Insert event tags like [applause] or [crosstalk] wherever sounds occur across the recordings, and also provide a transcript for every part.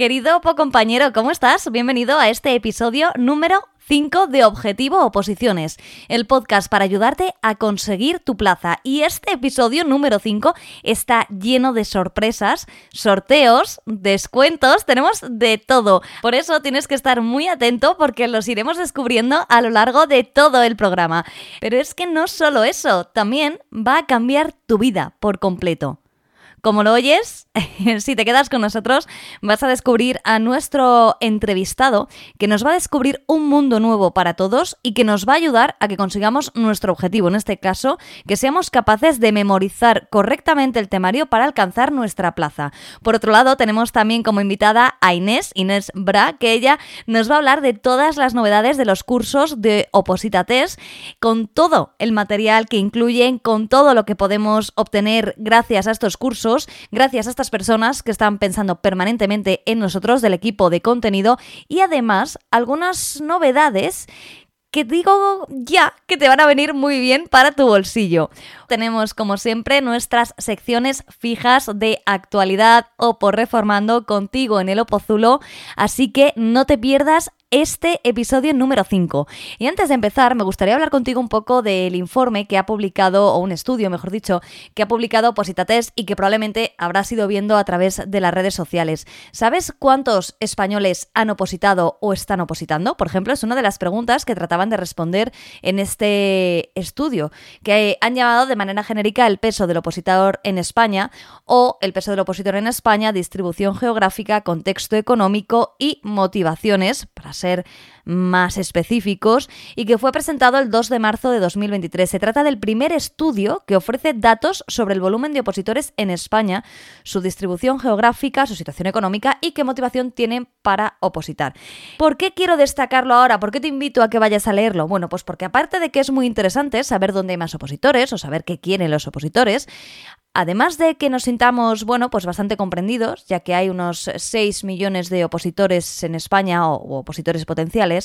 Querido compañero, ¿cómo estás? Bienvenido a este episodio número 5 de Objetivo Oposiciones, el podcast para ayudarte a conseguir tu plaza. Y este episodio número 5 está lleno de sorpresas, sorteos, descuentos, tenemos de todo. Por eso tienes que estar muy atento porque los iremos descubriendo a lo largo de todo el programa. Pero es que no solo eso, también va a cambiar tu vida por completo. Como lo oyes, [laughs] si te quedas con nosotros, vas a descubrir a nuestro entrevistado que nos va a descubrir un mundo nuevo para todos y que nos va a ayudar a que consigamos nuestro objetivo, en este caso, que seamos capaces de memorizar correctamente el temario para alcanzar nuestra plaza. Por otro lado, tenemos también como invitada a Inés, Inés Bra, que ella nos va a hablar de todas las novedades de los cursos de Oposita Test, con todo el material que incluyen, con todo lo que podemos obtener gracias a estos cursos gracias a estas personas que están pensando permanentemente en nosotros del equipo de contenido y además algunas novedades que digo ya que te van a venir muy bien para tu bolsillo. Tenemos como siempre nuestras secciones fijas de actualidad o por reformando contigo en el Opozulo, así que no te pierdas este episodio número 5. Y antes de empezar, me gustaría hablar contigo un poco del informe que ha publicado, o un estudio, mejor dicho, que ha publicado Positates y que probablemente habrás ido viendo a través de las redes sociales. ¿Sabes cuántos españoles han opositado o están opositando? Por ejemplo, es una de las preguntas que trataban de responder en este estudio, que han llamado de manera genérica el peso del opositor en España o el peso del opositor en España, distribución geográfica, contexto económico y motivaciones para ser más específicos y que fue presentado el 2 de marzo de 2023. Se trata del primer estudio que ofrece datos sobre el volumen de opositores en España, su distribución geográfica, su situación económica y qué motivación tienen para opositar. ¿Por qué quiero destacarlo ahora? ¿Por qué te invito a que vayas a leerlo? Bueno, pues porque aparte de que es muy interesante saber dónde hay más opositores o saber qué quieren los opositores, Además de que nos sintamos, bueno, pues bastante comprendidos, ya que hay unos 6 millones de opositores en España o, opositores potenciales,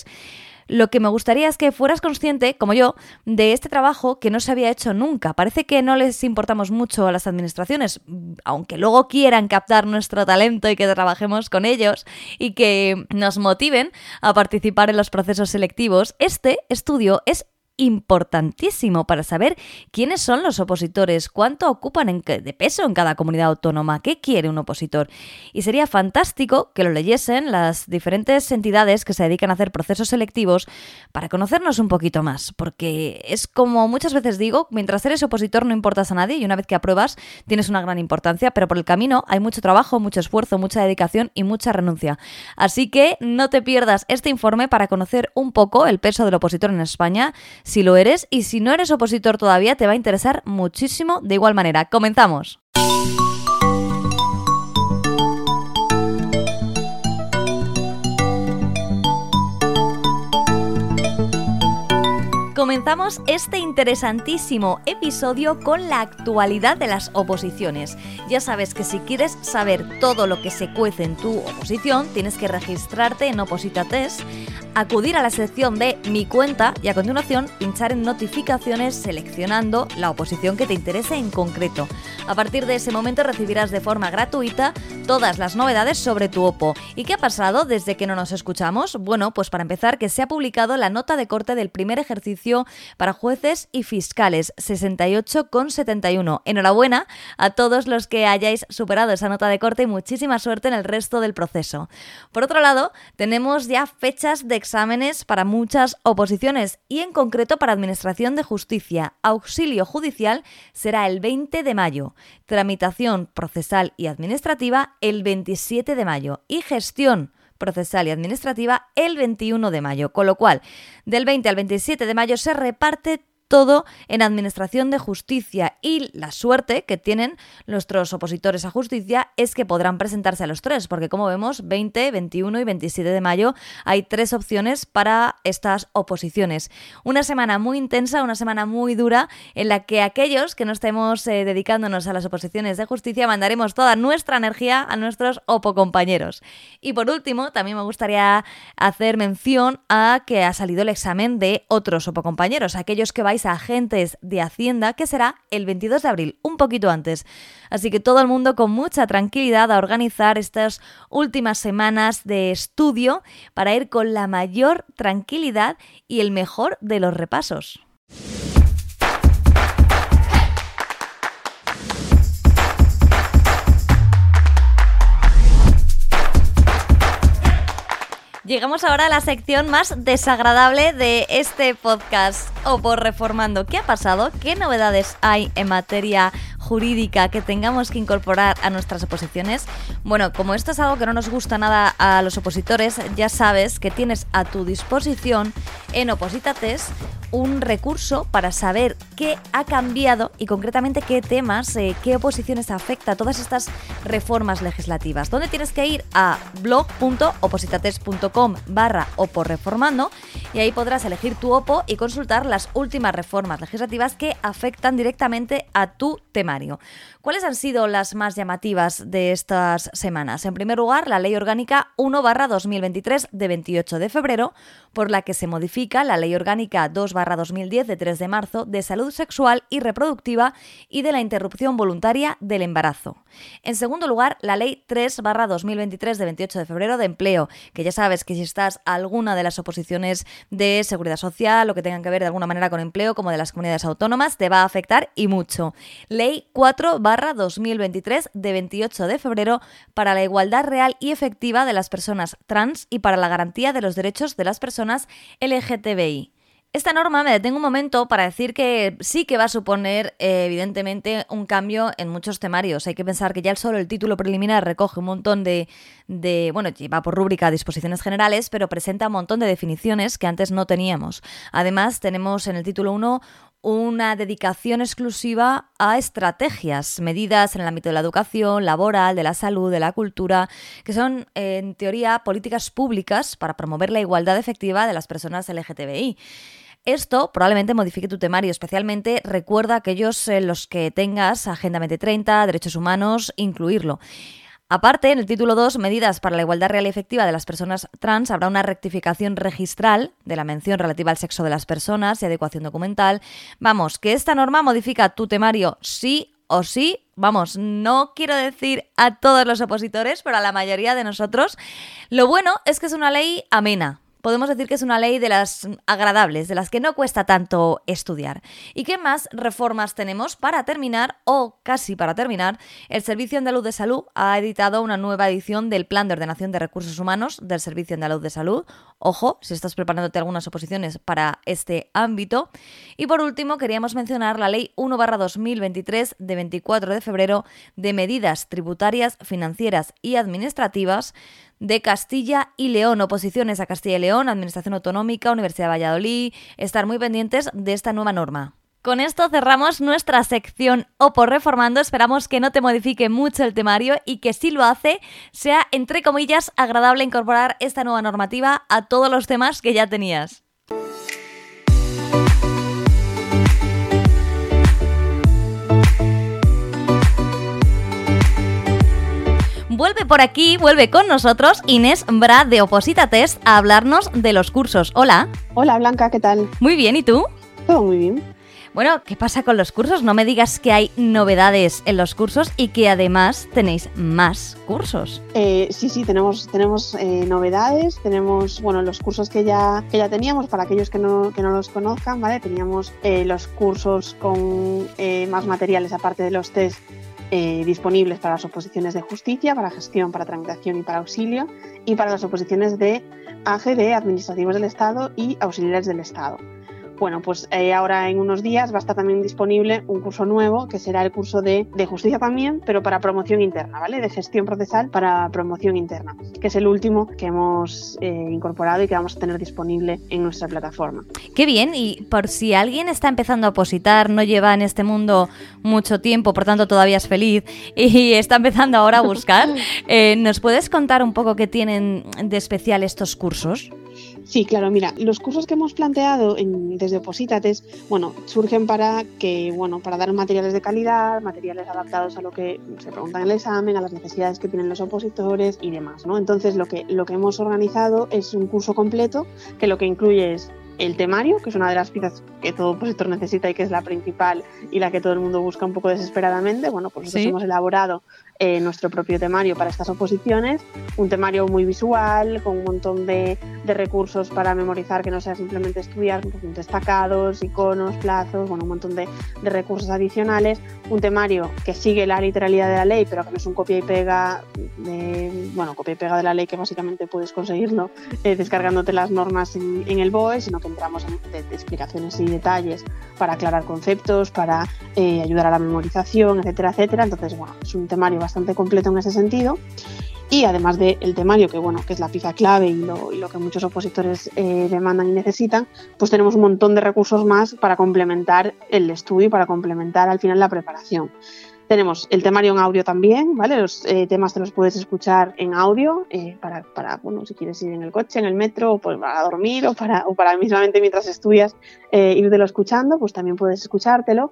lo que me gustaría es que fueras consciente, como yo, de este trabajo que no se había hecho nunca. Parece que no les importamos mucho a las administraciones, aunque luego quieran captar nuestro talento y que trabajemos con ellos y que nos motiven a participar en los procesos selectivos. Este estudio es importantísimo para saber quiénes son los opositores, cuánto ocupan de peso en cada comunidad autónoma, qué quiere un opositor. Y sería fantástico que lo leyesen las diferentes entidades que se dedican a hacer procesos selectivos para conocernos un poquito más, porque es como muchas veces digo, mientras eres opositor no importas a nadie y una vez que apruebas tienes una gran importancia, pero por el camino hay mucho trabajo, mucho esfuerzo, mucha dedicación y mucha renuncia. Así que no te pierdas este informe para conocer un poco el peso del opositor en España, si lo eres y si no eres opositor todavía te va a interesar muchísimo de igual manera. Comenzamos. Comenzamos este interesantísimo episodio con la actualidad de las oposiciones. Ya sabes que si quieres saber todo lo que se cuece en tu oposición, tienes que registrarte en Oposita Test acudir a la sección de Mi cuenta y a continuación pinchar en notificaciones seleccionando la oposición que te interese en concreto. A partir de ese momento recibirás de forma gratuita todas las novedades sobre tu OPO. ¿Y qué ha pasado desde que no nos escuchamos? Bueno, pues para empezar que se ha publicado la nota de corte del primer ejercicio para jueces y fiscales 68,71. Enhorabuena a todos los que hayáis superado esa nota de corte y muchísima suerte en el resto del proceso. Por otro lado, tenemos ya fechas de exámenes para muchas oposiciones y en concreto para Administración de Justicia. Auxilio judicial será el 20 de mayo, tramitación procesal y administrativa el 27 de mayo. Y gestión procesal y administrativa el 21 de mayo, con lo cual del 20 al 27 de mayo se reparte todo en administración de justicia y la suerte que tienen nuestros opositores a justicia es que podrán presentarse a los tres, porque como vemos, 20, 21 y 27 de mayo hay tres opciones para estas oposiciones. Una semana muy intensa, una semana muy dura, en la que aquellos que no estemos eh, dedicándonos a las oposiciones de justicia mandaremos toda nuestra energía a nuestros opocompañeros. Y por último, también me gustaría hacer mención a que ha salido el examen de otros opocompañeros, aquellos que vayan a agentes de Hacienda, que será el 22 de abril, un poquito antes. Así que todo el mundo con mucha tranquilidad a organizar estas últimas semanas de estudio para ir con la mayor tranquilidad y el mejor de los repasos. Llegamos ahora a la sección más desagradable de este podcast, o por reformando. ¿Qué ha pasado? ¿Qué novedades hay en materia jurídica que tengamos que incorporar a nuestras oposiciones? Bueno, como esto es algo que no nos gusta nada a los opositores, ya sabes que tienes a tu disposición en Opositates un recurso para saber qué ha cambiado y concretamente qué temas, eh, qué oposiciones afecta a todas estas reformas legislativas. ¿Dónde tienes que ir? A blog.opositates.com barra reformando y ahí podrás elegir tu OPO y consultar las últimas reformas legislativas que afectan directamente a tu temario. ¿Cuáles han sido las más llamativas de estas semanas? En primer lugar, la Ley Orgánica 1 2023 de 28 de febrero, por la que se modifica la Ley Orgánica 2 2010 de 3 de marzo de salud sexual y reproductiva y de la interrupción voluntaria del embarazo. En segundo lugar, la Ley 3 2023 de 28 de febrero de empleo, que ya sabes que si estás a alguna de las oposiciones de seguridad social o que tengan que ver de alguna manera con empleo, como de las comunidades autónomas, te va a afectar y mucho. Ley 4 2023 de 28 de febrero para la igualdad real y efectiva de las personas trans y para la garantía de los derechos de las personas LGTBI. Esta norma me detengo un momento para decir que sí que va a suponer, eh, evidentemente, un cambio en muchos temarios. Hay que pensar que ya solo el título preliminar recoge un montón de, de bueno, va por rúbrica disposiciones generales, pero presenta un montón de definiciones que antes no teníamos. Además, tenemos en el título 1 una dedicación exclusiva a estrategias, medidas en el ámbito de la educación, laboral, de la salud, de la cultura, que son, en teoría, políticas públicas para promover la igualdad efectiva de las personas LGTBI. Esto probablemente modifique tu temario, especialmente recuerda aquellos en los que tengas Agenda 2030, derechos humanos, incluirlo. Aparte, en el título 2, Medidas para la igualdad real y efectiva de las personas trans, habrá una rectificación registral de la mención relativa al sexo de las personas y adecuación documental. Vamos, que esta norma modifica tu temario sí o sí. Vamos, no quiero decir a todos los opositores, pero a la mayoría de nosotros. Lo bueno es que es una ley amena, podemos decir que es una ley de las agradables, de las que no cuesta tanto estudiar. ¿Y qué más reformas tenemos? Para terminar, o casi para terminar, el Servicio Andaluz de Salud ha editado una nueva edición del Plan de Ordenación de Recursos Humanos del Servicio Andaluz de Salud. Ojo, si estás preparándote algunas oposiciones para este ámbito. Y por último, queríamos mencionar la Ley 1-2023 de 24 de febrero de medidas tributarias, financieras y administrativas de Castilla y León, oposiciones a Castilla y León, Administración Autonómica, Universidad de Valladolid, estar muy pendientes de esta nueva norma. Con esto cerramos nuestra sección O por Reformando. Esperamos que no te modifique mucho el temario y que si lo hace sea, entre comillas, agradable incorporar esta nueva normativa a todos los temas que ya tenías. Vuelve por aquí, vuelve con nosotros Inés Bra de Oposita Test a hablarnos de los cursos. Hola. Hola Blanca, ¿qué tal? Muy bien, ¿y tú? Todo muy bien. Bueno, ¿qué pasa con los cursos? No me digas que hay novedades en los cursos y que además tenéis más cursos. Eh, sí, sí, tenemos, tenemos eh, novedades, tenemos bueno los cursos que ya, que ya teníamos, para aquellos que no, que no los conozcan, ¿vale? Teníamos eh, los cursos con más materiales aparte de los test eh, disponibles para las oposiciones de justicia, para gestión, para tramitación y para auxilio, y para las oposiciones de AGD, administrativos del Estado y auxiliares del Estado. Bueno, pues eh, ahora en unos días va a estar también disponible un curso nuevo que será el curso de, justicia también, pero para promoción interna, ¿vale? De gestión procesal para promoción interna, que es el último que hemos eh, incorporado y que vamos a tener disponible en nuestra plataforma. Qué bien, y por si alguien está empezando a opositar, no lleva en este mundo mucho tiempo, por tanto todavía es feliz [laughs] y está empezando ahora a buscar, [laughs] eh, ¿nos puedes contar un poco qué tienen de especial estos cursos? Sí, claro, mira, los cursos que hemos planteado desde Opositates, bueno, surgen para que, bueno, para dar materiales de calidad, materiales adaptados a lo que se pregunta en el examen, a las necesidades que tienen los opositores y demás, ¿no? Entonces, lo que, lo que hemos organizado es un curso completo que lo que incluye es el temario, que es una de las piezas que todo opositor necesita y que es la principal y la que todo el mundo busca un poco desesperadamente. Bueno, pues nosotros hemos elaborado eh, nuestro propio temario para estas oposiciones, un temario muy visual, con un montón de, recursos para memorizar, que no sea simplemente estudiar, destacados, iconos, plazos, bueno, un montón de, recursos adicionales, un temario que sigue la literalidad de la ley, pero que no es un copia y pega, de, bueno, copia y pega de la ley que básicamente puedes conseguirlo eh, descargándote las normas en, el BOE, sino entramos en explicaciones y detalles para aclarar conceptos, para eh, ayudar a la memorización, etcétera, etcétera. Entonces, bueno, es un temario bastante completo en ese sentido. Y además del temario, que bueno, que es la pieza clave y lo, y lo que muchos opositores eh, demandan y necesitan, pues tenemos un montón de recursos más para complementar el estudio y para complementar al final la preparación. Tenemos el temario en audio también, ¿vale? Los eh, temas te los puedes escuchar en audio eh, para, para, bueno, si quieres ir en el coche, en el metro, o pues para dormir o para, o para mismamente mientras estudias eh, irtelo escuchando, pues también puedes escuchártelo.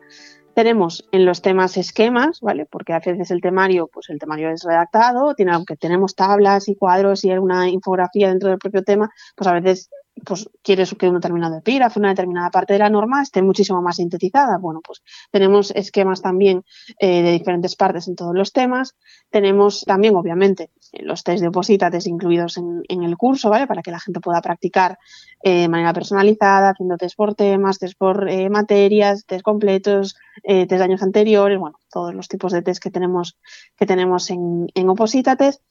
Tenemos en los temas esquemas, ¿vale? Porque a veces el temario, pues el temario es redactado, tiene, aunque tenemos tablas y cuadros y alguna infografía dentro del propio tema, pues a veces pues quieres que un determinado epígrafo, una determinada parte de la norma esté muchísimo más sintetizada. Bueno, pues tenemos esquemas también eh, de diferentes partes en todos los temas. Tenemos también, obviamente, los test de opositates incluidos en, el curso, ¿vale? Para que la gente pueda practicar eh, de manera personalizada, haciendo test por temas, test por eh, materias, test completos, test de años anteriores, bueno, todos los tipos de test que tenemos, que tenemos en, en opositates.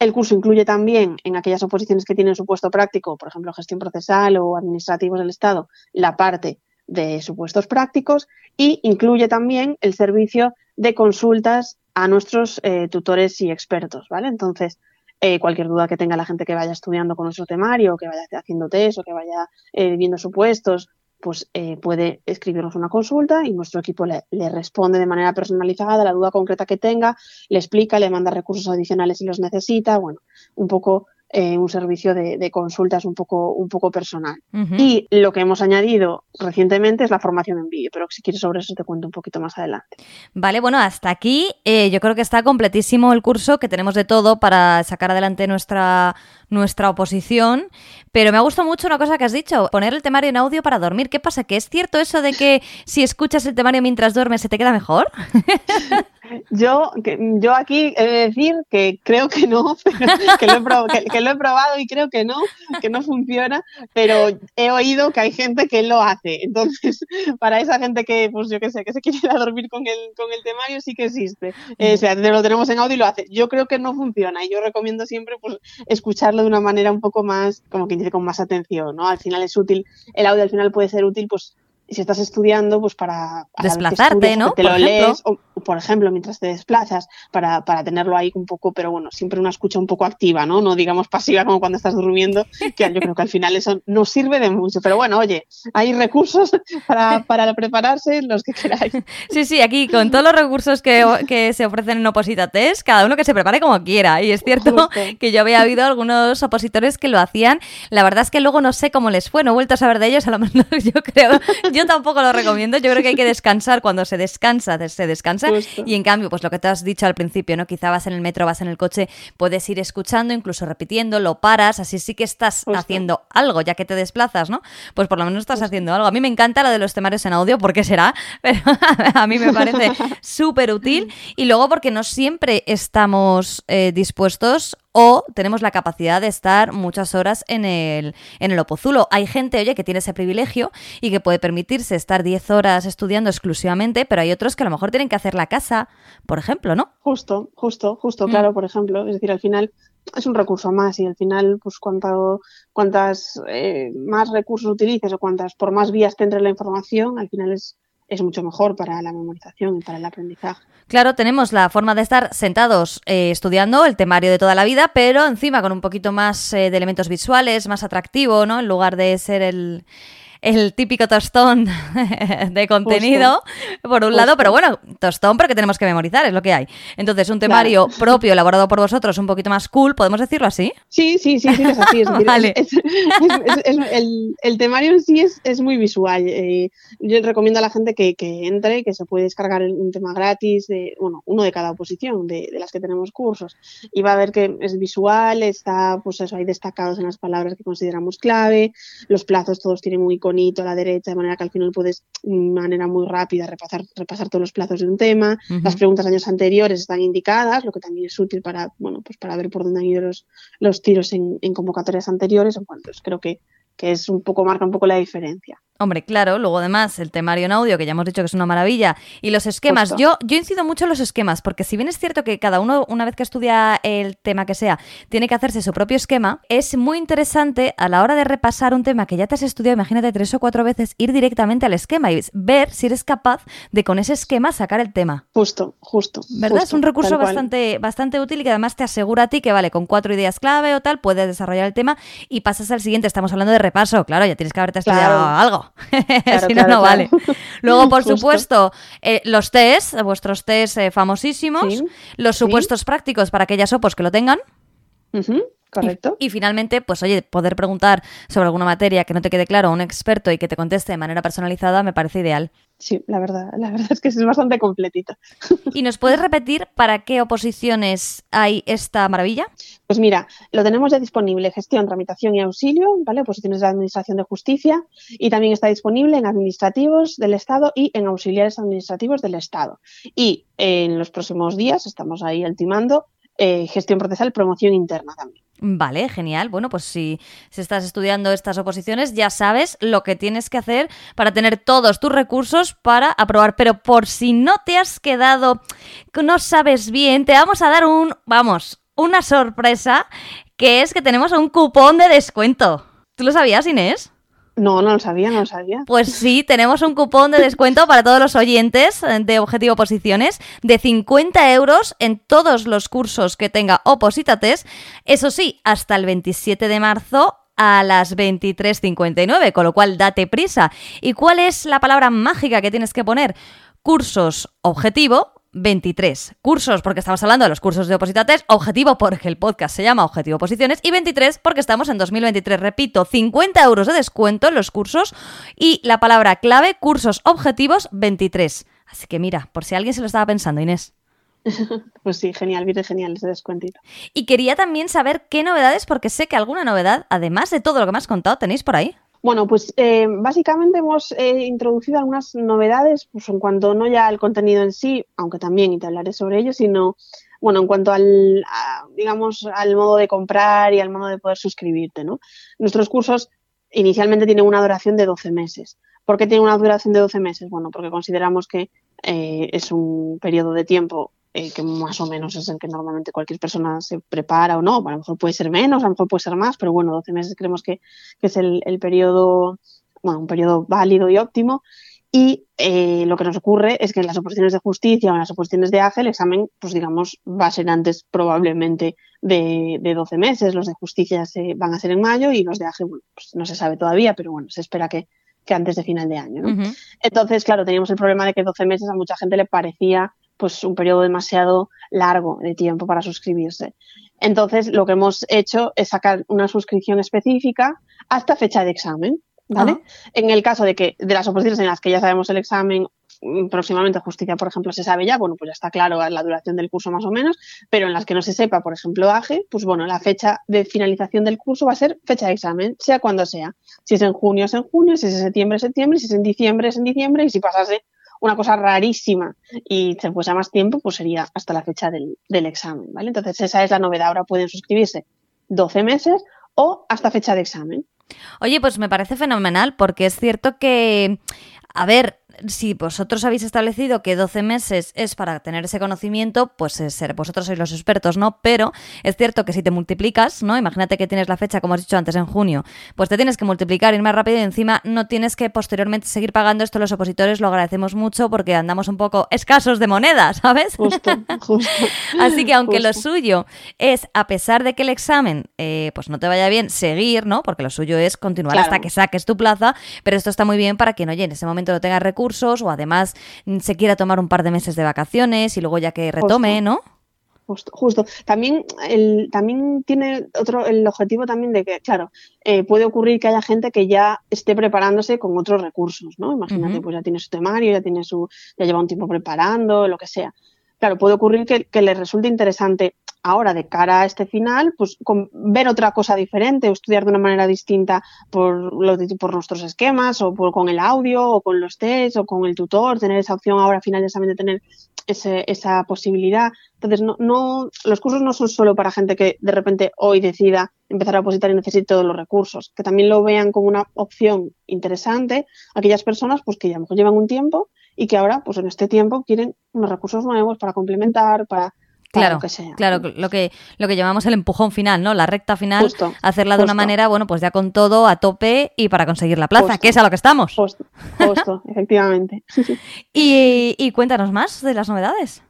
El curso incluye también, en aquellas oposiciones que tienen supuesto práctico, por ejemplo, gestión procesal o administrativos del Estado, la parte de supuestos prácticos y incluye también el servicio de consultas a nuestros eh, tutores y expertos, ¿vale? Entonces, eh, cualquier duda que tenga la gente que vaya estudiando con nuestro temario, que vaya haciendo test o que vaya eh, viendo supuestos pues eh, puede escribirnos una consulta y nuestro equipo le, responde de manera personalizada la duda concreta que tenga, le explica, le manda recursos adicionales si los necesita, bueno, un poco eh, un servicio de, consultas un poco, un poco personal. Y lo que hemos añadido recientemente es la formación en vídeo, pero si quieres sobre eso te cuento un poquito más adelante. Vale, bueno, hasta aquí eh, yo creo que está completísimo el curso, que tenemos de todo para sacar adelante nuestra, nuestra oposición, pero me ha gustado mucho una cosa que has dicho, poner el temario en audio para dormir. ¿Qué pasa? ¿Que es cierto eso de que si escuchas el temario mientras duermes se te queda mejor? [laughs] Yo, yo aquí he de decir que creo que no, [laughs] que, lo he probado, y creo que no, que no funciona, pero he oído que hay gente que lo hace. Entonces, [laughs] para esa gente que, pues yo qué sé, que se quiere ir a dormir con el, con el temario, sí que existe. Eh, o sea, lo tenemos en audio y lo hace. Yo creo que no funciona y yo recomiendo siempre pues, escucharlo de una manera un poco más, como quien dice, con más atención, ¿no? Al final es útil, el audio al final puede ser útil, pues si estás estudiando, pues para, desplazarte, ¿no? Te lo lees, o por ejemplo, mientras te desplazas, para, para, tenerlo ahí un poco, pero bueno, siempre una escucha un poco activa, ¿no? No digamos pasiva como cuando estás durmiendo, que yo creo que al final eso no sirve de mucho. Pero bueno, oye, hay recursos [laughs] para, para prepararse los que queráis. [laughs] Sí, sí, aquí con todos los recursos que, que se ofrecen en Oposita Test, cada uno que se prepare como quiera. Y es cierto que yo había oído algunos opositores que lo hacían. La verdad es que luego no sé cómo les fue, no he vuelto a saber de ellos, a lo mejor [laughs] yo creo. Yo tampoco lo recomiendo. Yo creo que hay que descansar cuando se descansa, se descansa. Y en cambio, pues lo que te has dicho al principio, ¿no? Quizá vas en el metro, vas en el coche, puedes ir escuchando, incluso repitiendo, lo paras, así sí que estás haciendo algo, ya que te desplazas, ¿no? Pues por lo menos estás haciendo algo. A mí me encanta lo de los temarios en audio, porque será, [laughs] pero a mí me parece [laughs] súper útil. Y luego porque no siempre estamos eh, dispuestos o tenemos la capacidad de estar muchas horas en el, en el opozulo. Hay gente, oye, que tiene ese privilegio y que puede permitirse estar 10 horas estudiando exclusivamente, pero hay otros que a lo mejor tienen que hacer la casa, por ejemplo, ¿no? Justo, justo, justo, mm. claro, por ejemplo. Es decir, al final es un recurso más y al final, pues cuanto, cuantas eh, más recursos utilices o cuantas por más vías te entre la información, al final es es mucho mejor para la memorización y para el aprendizaje. Claro, tenemos la forma de estar sentados eh, estudiando el temario de toda la vida, pero encima con un poquito más eh, de elementos visuales, más atractivo, ¿no? En lugar de ser el, el típico tostón [laughs] de contenido, por un lado, pero bueno, tostón porque tenemos que memorizar, es lo que hay. Entonces, un temario [laughs] propio elaborado por vosotros, un poquito más cool, ¿podemos decirlo así? Sí, sí, sí, sí es así. [laughs] el, temario en sí es, muy visual. Eh, yo recomiendo a la gente que, entre, que se puede descargar un tema gratis, de, bueno, uno de cada oposición, de, de las que tenemos cursos, y va a ver que es visual, está, pues eso, hay destacados en las palabras que consideramos clave, los plazos todos tienen un iconito a la derecha, de manera que al final puedes, de manera muy rápida, repasar, repasar todos los plazos de un tema. Las preguntas de años anteriores están indicadas, lo que también es útil para, bueno, pues para ver por dónde han ido los, los tiros en, en convocatorias anteriores. En cuanto, creo que que es un poco, marca un poco la diferencia. Hombre, claro, luego además el temario en audio, que ya hemos dicho que es una maravilla, y los esquemas. Yo, yo incido mucho en los esquemas, porque si bien es cierto que cada uno, una vez que estudia el tema que sea, tiene que hacerse su propio esquema, es muy interesante a la hora de repasar un tema que ya te has estudiado, imagínate tres o cuatro veces, ir directamente al esquema y ver si eres capaz de con ese esquema sacar el tema. Justo, justo. ¿Verdad? es un recurso bastante, bastante útil y que además te asegura a ti que, vale, con cuatro ideas clave o tal, puedes desarrollar el tema y pasas al siguiente. Estamos hablando de paso, claro, ya tienes que haberte estudiado algo. [laughs] si no, no vale. Luego, por [laughs] supuesto, eh, los test, vuestros test eh, famosísimos, los supuestos prácticos para aquellas opos que lo tengan. Correcto. Y, finalmente, pues oye, poder preguntar sobre alguna materia que no te quede claro a un experto y que te conteste de manera personalizada me parece ideal. Sí, la verdad, la verdad es que es bastante completito. [laughs] ¿Y nos puedes repetir para qué oposiciones hay esta maravilla? Pues mira, lo tenemos ya disponible, gestión, tramitación y auxilio, ¿vale? Oposiciones de Administración de Justicia y también está disponible en administrativos del Estado y en auxiliares administrativos del Estado. Y en los próximos días, estamos ahí ultimando, eh, gestión procesal, promoción interna también. Vale, genial. Bueno, pues si, si, estás estudiando estas oposiciones, ya sabes lo que tienes que hacer para tener todos tus recursos para aprobar. Pero por si no te has quedado, no sabes bien, te vamos a dar un, vamos, una sorpresa, que es que tenemos un cupón de descuento. ¿Tú lo sabías, Inés? No, no lo sabía, no lo sabía. Pues sí, tenemos un cupón de descuento para todos los oyentes de Objetivo Posiciones de 50 euros en todos los cursos que tenga Opositates. Eso sí, hasta el 27 de marzo a las 23.59, con lo cual date prisa. ¿Y cuál es la palabra mágica que tienes que poner? Cursos objetivo 23 cursos, porque estamos hablando de los cursos de Opositates, objetivo porque el podcast se llama Objetivo Posiciones, y 23 porque estamos en 2023, repito, 50 euros de descuento en los cursos y la palabra clave, cursos objetivos 23. Así que mira, por si alguien se lo estaba pensando, Inés. [laughs] Pues sí, genial, viene genial ese descuentito. Y quería también saber qué novedades, porque sé que alguna novedad, además de todo lo que me has contado, tenéis por ahí. Bueno, pues eh, básicamente hemos eh, introducido algunas novedades pues, en cuanto no ya al contenido en sí, aunque también te hablaré sobre ello, sino bueno, en cuanto al, digamos, al modo de comprar y al modo de poder suscribirte, ¿no? Nuestros cursos inicialmente tienen una duración de 12 meses. ¿Por qué tienen una duración de 12 meses? Bueno, porque consideramos que eh, es un periodo de tiempo eh, que más o menos es el que normalmente cualquier persona se prepara o no. A lo mejor puede ser menos, a lo mejor puede ser más, pero bueno, 12 meses creemos que, es el, periodo, bueno, un periodo válido y óptimo. Y eh, lo que nos ocurre es que en las oposiciones de justicia o en las oposiciones de AGE el examen, pues digamos, va a ser antes probablemente de, de 12 meses. Los de justicia se van a ser en mayo y los de AGE, bueno, pues no se sabe todavía, pero bueno, se espera que, que antes de final de año. ¿no? Entonces, claro, teníamos el problema de que 12 meses a mucha gente le parecía pues un periodo demasiado largo de tiempo para suscribirse. Entonces, lo que hemos hecho es sacar una suscripción específica hasta fecha de examen, ¿vale? En el caso de que de las oposiciones en las que ya sabemos el examen mm, próximamente justicia, por ejemplo, se sabe ya, bueno, pues ya está claro la duración del curso más o menos, pero en las que no se sepa, por ejemplo, AGE, pues bueno, la fecha de finalización del curso va a ser fecha de examen, sea cuando sea. Si es en junio, es en junio, si es en septiembre, es septiembre, si es en diciembre, es en diciembre, y si pasase una cosa rarísima y se fuese más tiempo, pues sería hasta la fecha del, del examen, ¿vale? Entonces esa es la novedad. Ahora pueden suscribirse 12 meses o hasta fecha de examen. Oye, pues me parece fenomenal porque es cierto que a ver, si vosotros habéis establecido que 12 meses es para tener ese conocimiento, pues ser, vosotros sois los expertos, ¿no? Pero es cierto que si te multiplicas, ¿no? Imagínate que tienes la fecha, como has dicho antes, en junio, pues te tienes que multiplicar, ir más rápido y encima no tienes que posteriormente seguir pagando esto. Los opositores lo agradecemos mucho porque andamos un poco escasos de moneda, [laughs] ¿sabes? Justo, justo. [laughs] Así que aunque lo suyo es, a pesar de que el examen eh, pues no te vaya bien, seguir, ¿no? Porque lo suyo es continuar hasta que saques tu plaza, pero esto está muy bien para que, oye, en ese momento no tengas recursos o además mm, se quiera tomar un par de meses de vacaciones y luego ya que retome, ¿no? Justo, justo. También, el, también tiene otro, el objetivo también de que, claro, eh, puede ocurrir que haya gente que ya esté preparándose con otros recursos, ¿no? Imagínate, pues ya tiene su temario, ya tiene su, ya lleva un tiempo preparando, lo que sea. Claro, puede ocurrir que, que le resulte interesante ahora de cara a este final, pues ver otra cosa diferente o estudiar de una manera distinta por, lo por nuestros esquemas o por, con el audio o con los tests o con el tutor, tener esa opción ahora al final de tener ese, esa posibilidad. Entonces, no, no, los cursos no son solo para gente que de repente hoy decida empezar a opositar y necesite todos los recursos, que también lo vean como una opción interesante aquellas personas pues que ya a lo mejor llevan un tiempo y que ahora, pues en este tiempo, quieren unos recursos nuevos para complementar, para Claro, lo que sea. claro, lo que, lo que llamamos el empujón final, ¿no? La recta final, hacerla de una manera, bueno, pues ya con todo a tope y para conseguir la plaza, que es a lo que estamos. Justo, [laughs] efectivamente. [laughs] Y, y cuéntanos más de las novedades.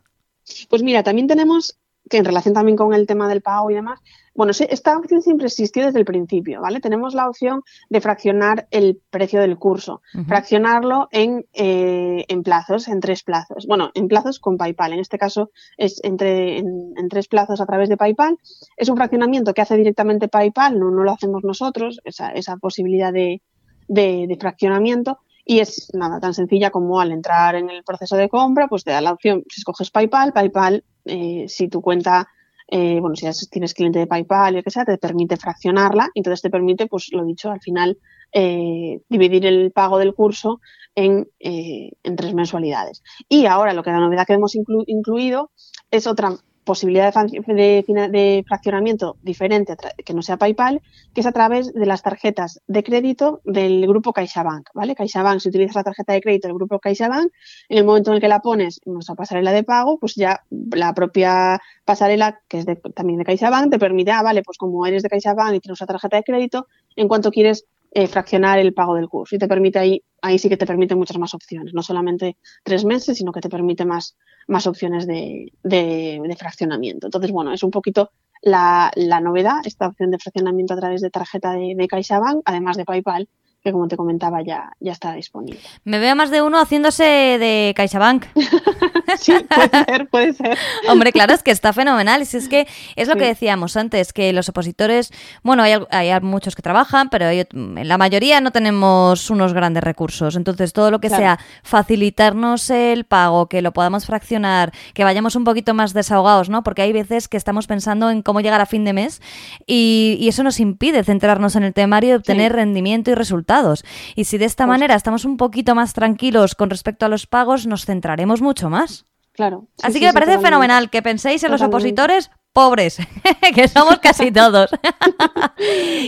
Pues mira, también tenemos, que en relación también con el tema del pago y demás, bueno, esta opción siempre existió desde el principio, ¿vale? Tenemos la opción de fraccionar el precio del curso, fraccionarlo en, eh, en, plazos, en tres plazos. Bueno, en plazos con PayPal, en este caso es entre, en, tres plazos a través de PayPal. Es un fraccionamiento que hace directamente PayPal, no, no lo hacemos nosotros, esa, esa posibilidad de, de, fraccionamiento. Y es nada tan sencilla como al entrar en el proceso de compra, pues te da la opción, si escoges PayPal, PayPal, eh, si tu cuenta eh, bueno, si tienes cliente de PayPal lo que sea, te permite fraccionarla, entonces te permite, pues lo dicho, al final eh, dividir el pago del curso en, eh, en, tres mensualidades. Y ahora lo que la novedad que hemos incluido es otra posibilidad de, fraccionamiento diferente que no sea PayPal, que es a través de las tarjetas de crédito del grupo CaixaBank, ¿vale? CaixaBank, si utilizas la tarjeta de crédito del grupo CaixaBank, en el momento en el que la pones en nuestra pasarela de pago, pues ya la propia pasarela, que es también de CaixaBank, te permite, ah, vale, pues como eres de CaixaBank y tienes una tarjeta de crédito, en cuanto quieres eh, fraccionar el pago del curso y te permite ahí, ahí sí que te permite muchas más opciones, no solamente tres meses, sino que te permite más, más opciones de, de, fraccionamiento. Entonces, bueno, es un poquito la, la, novedad, esta opción de fraccionamiento a través de tarjeta de, de CaixaBank, además de PayPal, que como te comentaba ya, ya está disponible. Me veo más de uno haciéndose de CaixaBank. [laughs] sí, puede ser, puede ser. Hombre, claro, es que está fenomenal. Si es que es lo que decíamos antes, que los opositores, bueno, hay, hay muchos que trabajan, pero en la mayoría no tenemos unos grandes recursos. Entonces, todo lo que sea facilitarnos el pago, que lo podamos fraccionar, que vayamos un poquito más desahogados, ¿no? Porque hay veces que estamos pensando en cómo llegar a fin de mes y, y eso nos impide centrarnos en el temario y obtener rendimiento y resultados y si de esta manera estamos un poquito más tranquilos con respecto a los pagos, nos centraremos mucho más. Claro. Así que me parece fenomenal que penséis en los opositores pobres, [laughs] que somos casi [laughs] todos.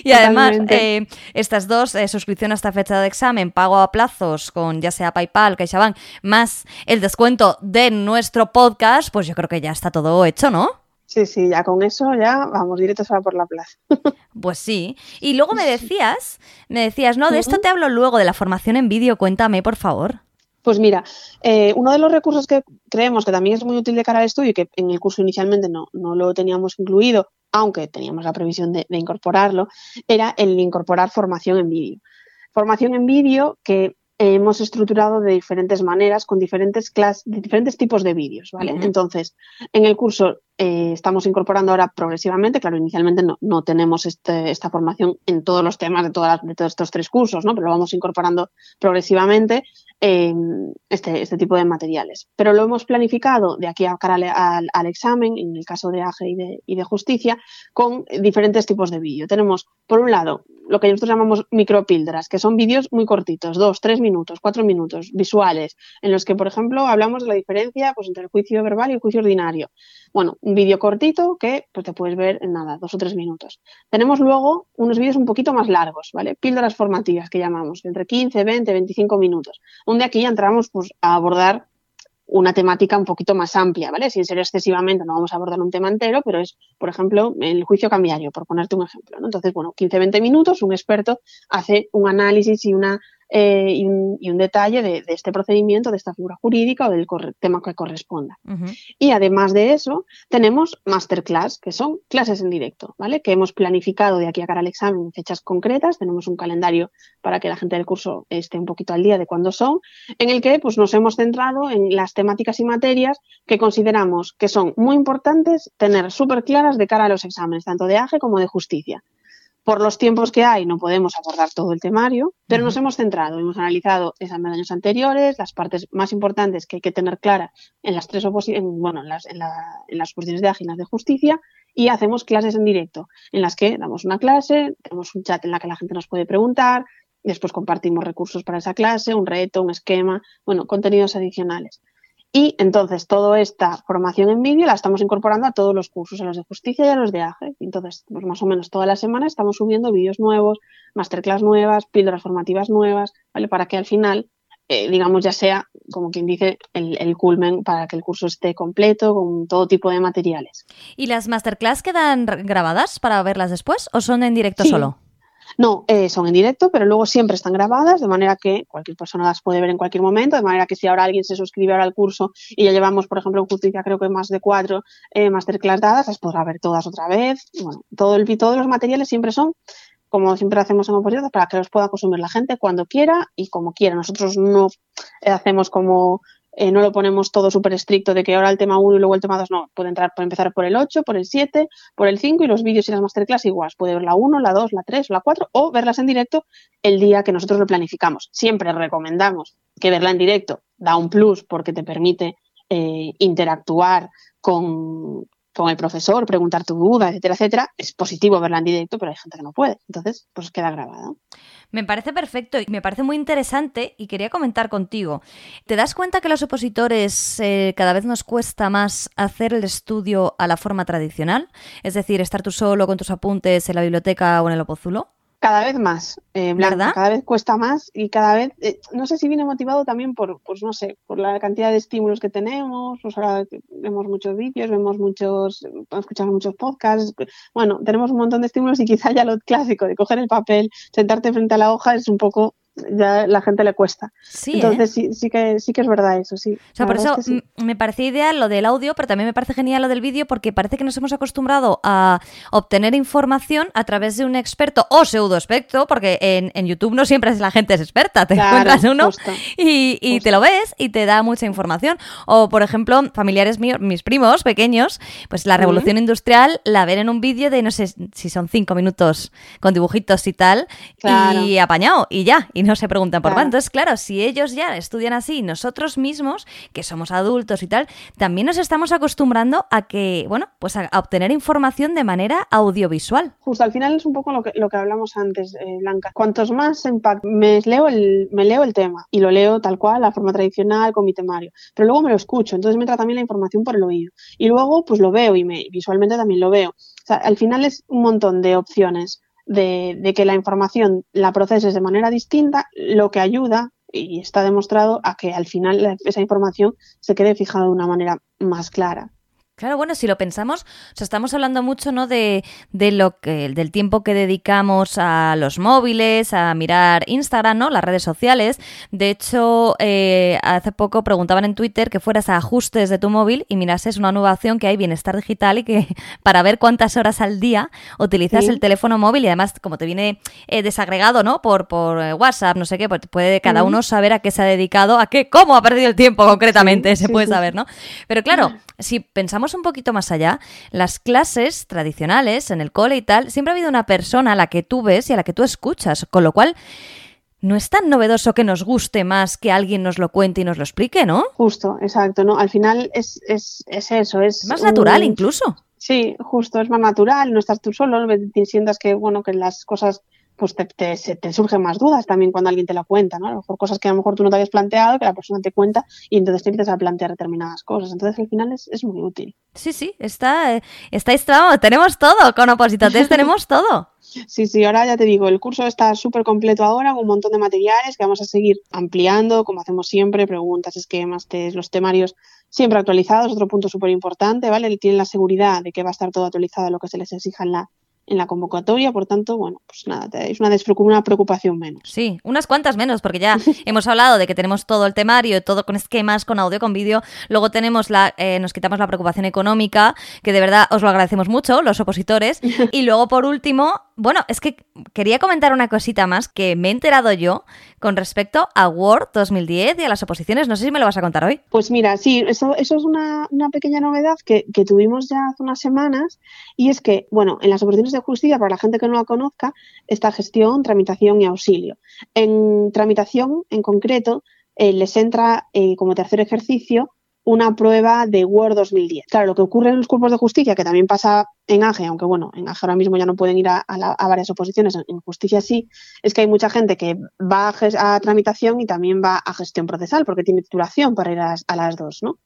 y además, eh, estas dos, eh, suscripción hasta fecha de examen, pago a plazos con ya sea PayPal, CaixaBank, más el descuento de nuestro podcast, pues yo creo que ya está todo hecho, ¿no? Sí, sí, ya con eso ya vamos directos a por la plaza. [laughs] Pues sí. Y luego me decías, me decías, no, de esto te hablo luego, de la formación en vídeo, cuéntame, por favor. Pues mira, eh, uno de los recursos que creemos que también es muy útil de cara al estudio y que en el curso inicialmente no, no lo teníamos incluido, aunque teníamos la previsión de, de incorporarlo, era el incorporar formación en vídeo. Formación en vídeo que hemos estructurado de diferentes maneras, con diferentes clases, diferentes tipos de vídeos, ¿vale? Entonces, en el curso eh, estamos incorporando ahora progresivamente, claro, inicialmente no, no tenemos este, esta formación en todos los temas de, todas, de todos estos tres cursos, ¿no? Pero lo vamos incorporando progresivamente este, este tipo de materiales. Pero lo hemos planificado de aquí a cara al, al, examen, en el caso de AGE y de, y de justicia, con diferentes tipos de vídeo. Tenemos, por un lado, lo que nosotros llamamos micropíldoras, que son vídeos muy cortitos, dos, tres minutos, cuatro minutos, visuales, en los que, por ejemplo, hablamos de la diferencia pues, entre el juicio verbal y el juicio ordinario. Bueno, un vídeo cortito que pues, te puedes ver en nada, dos o tres minutos. Tenemos luego unos vídeos un poquito más largos, ¿vale? Píldoras formativas que llamamos, entre 15, 20, 25 minutos, donde aquí ya entramos pues, a abordar una temática un poquito más amplia, ¿vale? Sin ser excesivamente, no vamos a abordar un tema entero, pero es, por ejemplo, el juicio cambiario, por ponerte un ejemplo. Entonces, bueno, 15-20 minutos, un experto hace un análisis y una eh, y, un, detalle de, este procedimiento, de esta figura jurídica o del tema que corresponda. Y además de eso, tenemos masterclass, que son clases en directo, ¿vale? Que hemos planificado de aquí a cara al examen en fechas concretas, tenemos un calendario para que la gente del curso esté un poquito al día de cuándo son, en el que pues, nos hemos centrado en las temáticas y materias que consideramos que son muy importantes tener súper claras de cara a los exámenes, tanto de AGE como de justicia. Por los tiempos que hay no podemos abordar todo el temario, pero nos hemos centrado, hemos analizado esas medallas anteriores, las partes más importantes que hay que tener claras en las tres bueno, en las, en, las posiciones de áginas de justicia y hacemos clases en directo, en las que damos una clase, tenemos un chat en la que la gente nos puede preguntar, después compartimos recursos para esa clase, un reto, un esquema, bueno, contenidos adicionales. Y entonces toda esta formación en vídeo la estamos incorporando a todos los cursos, a los de justicia y a los de AGE. Entonces, pues más o menos toda la semana estamos subiendo vídeos nuevos, masterclass nuevas, píldoras formativas nuevas, ¿vale? Para que al final, eh, digamos, ya sea, como quien dice, el, el, culmen para que el curso esté completo con todo tipo de materiales. ¿Y las masterclass quedan grabadas para verlas después o son en directo solo? No, eh, son en directo, pero luego siempre están grabadas, de manera que cualquier persona las puede ver en cualquier momento, de manera que si ahora alguien se suscribe ahora al curso y ya llevamos, por ejemplo, en justicia creo que más de cuatro eh, masterclass dadas, las podrá ver todas otra vez. Bueno, todo el, todos los materiales siempre son como siempre hacemos en oposición, para que los pueda consumir la gente cuando quiera y como quiera. Nosotros no hacemos como eh, no lo ponemos todo súper estricto de que ahora el tema 1 y luego el tema 2, no, puede entrar, puede empezar por el 8, por el 7, por el 5 y los vídeos y las masterclass igual, puede ver la 1, la 2, la 3, la 4 o verlas en directo el día que nosotros lo planificamos. Siempre recomendamos que verla en directo da un plus porque te permite eh, interactuar con, con el profesor, preguntar tu duda, etcétera, etcétera, es positivo verla en directo, pero hay gente que no puede. Entonces, pues queda grabada. Me parece perfecto y me parece muy interesante y quería comentar contigo. ¿Te das cuenta que los opositores eh, cada vez nos cuesta más hacer el estudio a la forma tradicional? Es decir, estar tú solo con tus apuntes en la biblioteca o en el opozulo. Cada vez más, eh, Blanca, cada vez cuesta más y cada vez, eh, no sé si viene motivado también por, pues no sé, por la cantidad de estímulos que tenemos, pues ahora vemos muchos vídeos, vemos muchos, escuchamos muchos podcasts, bueno, tenemos un montón de estímulos y quizá ya lo clásico de coger el papel, sentarte frente a la hoja es un poco ya la gente le cuesta. Sí, Entonces ¿eh? sí, sí, que, sí que es verdad eso, sí. O sea, por eso me parece ideal lo del audio, pero también me parece genial lo del vídeo porque parece que nos hemos acostumbrado a obtener información a través de un experto o pseudo experto, porque en, en YouTube no siempre es la gente es experta, te encuentras uno y, y te lo ves y te da mucha información. O, por ejemplo, familiares míos, mis primos pequeños, pues la revolución industrial la ven en un vídeo de no sé si son cinco minutos con dibujitos y tal, y apañado, y ya, y no se preguntan por más. Entonces, claro, si ellos ya estudian así, nosotros mismos, que somos adultos y tal, también nos estamos acostumbrando a que, bueno, pues a, obtener información de manera audiovisual. Justo, al final es un poco lo que, lo que hablamos antes, eh, Blanca. Cuantos más me leo, el, me leo el tema y lo leo tal cual, la forma tradicional, con mi temario, pero luego me lo escucho, entonces me entra también la información por el oído. Y luego, pues lo veo y me, visualmente también lo veo. O sea, al final es un montón de opciones de, que la información la proceses de manera distinta, lo que ayuda y está demostrado a que al final esa información se quede fijada de una manera más clara. Claro, bueno, si lo pensamos, o sea, estamos hablando mucho, ¿no? De, de, lo que, del tiempo que dedicamos a los móviles, a mirar Instagram, ¿no? Las redes sociales. De hecho, eh, hace poco preguntaban en Twitter que fueras a ajustes de tu móvil y mirases una nueva opción que hay, Bienestar Digital, y que [laughs] para ver cuántas horas al día utilizas el teléfono móvil y además, como te viene eh, desagregado, ¿no? Por, por eh, WhatsApp, no sé qué, pues puede cada uno saber a qué se ha dedicado, a qué, cómo ha perdido el tiempo concretamente, se puede saber, ¿no? Pero claro, si pensamos un poquito más allá, las clases tradicionales en el cole y tal, siempre ha habido una persona a la que tú ves y a la que tú escuchas, con lo cual no es tan novedoso que nos guste más que alguien nos lo cuente y nos lo explique, ¿no? Justo, exacto, ¿no? Al final es, es, es eso, es... Más natural incluso. Sí, justo, es más natural, no estás tú solo, no sientas que, bueno, que las cosas pues te, te, surgen más dudas también cuando alguien te la cuenta, ¿no? A lo mejor cosas que a lo mejor tú no te habías planteado, que la persona te cuenta y entonces te empiezas a plantear determinadas cosas. Entonces al final es, es muy útil. Sí, sí, está, eh, estáis tenemos todo, con Opositates [laughs] tenemos todo. Sí, sí, ahora ya te digo, el curso está súper completo ahora, con un montón de materiales que vamos a seguir ampliando, como hacemos siempre, preguntas, esquemas, test, los temarios siempre actualizados, otro punto súper importante, ¿vale? Tienen la seguridad de que va a estar todo actualizado a lo que se les exija en la, en la convocatoria, por tanto, bueno, pues nada, es una, una preocupación menos. Sí, unas cuantas menos, porque ya [laughs] hemos hablado de que tenemos todo el temario, todo con esquemas, con audio, con vídeo, luego tenemos la, eh, nos quitamos la preocupación económica, que de verdad os lo agradecemos mucho, los opositores, [laughs] y luego por último, bueno, es que quería comentar una cosita más que me he enterado yo con respecto a Word 2010 y a las oposiciones, no sé si me lo vas a contar hoy. Pues mira, sí, eso, eso es una, una pequeña novedad que, que tuvimos ya hace unas semanas, y es que, bueno, en las oposiciones de justicia, para la gente que no la conozca, está gestión, tramitación y auxilio. En tramitación, en concreto, eh, les entra eh, como tercer ejercicio una prueba de Word 2010. Claro, lo que ocurre en los cuerpos de justicia, que también pasa en AGE, aunque bueno, en AGE ahora mismo ya no pueden ir a, varias oposiciones, en, justicia sí, es que hay mucha gente que va a, tramitación y también va a gestión procesal, porque tiene titulación para ir a, a las dos, ¿no?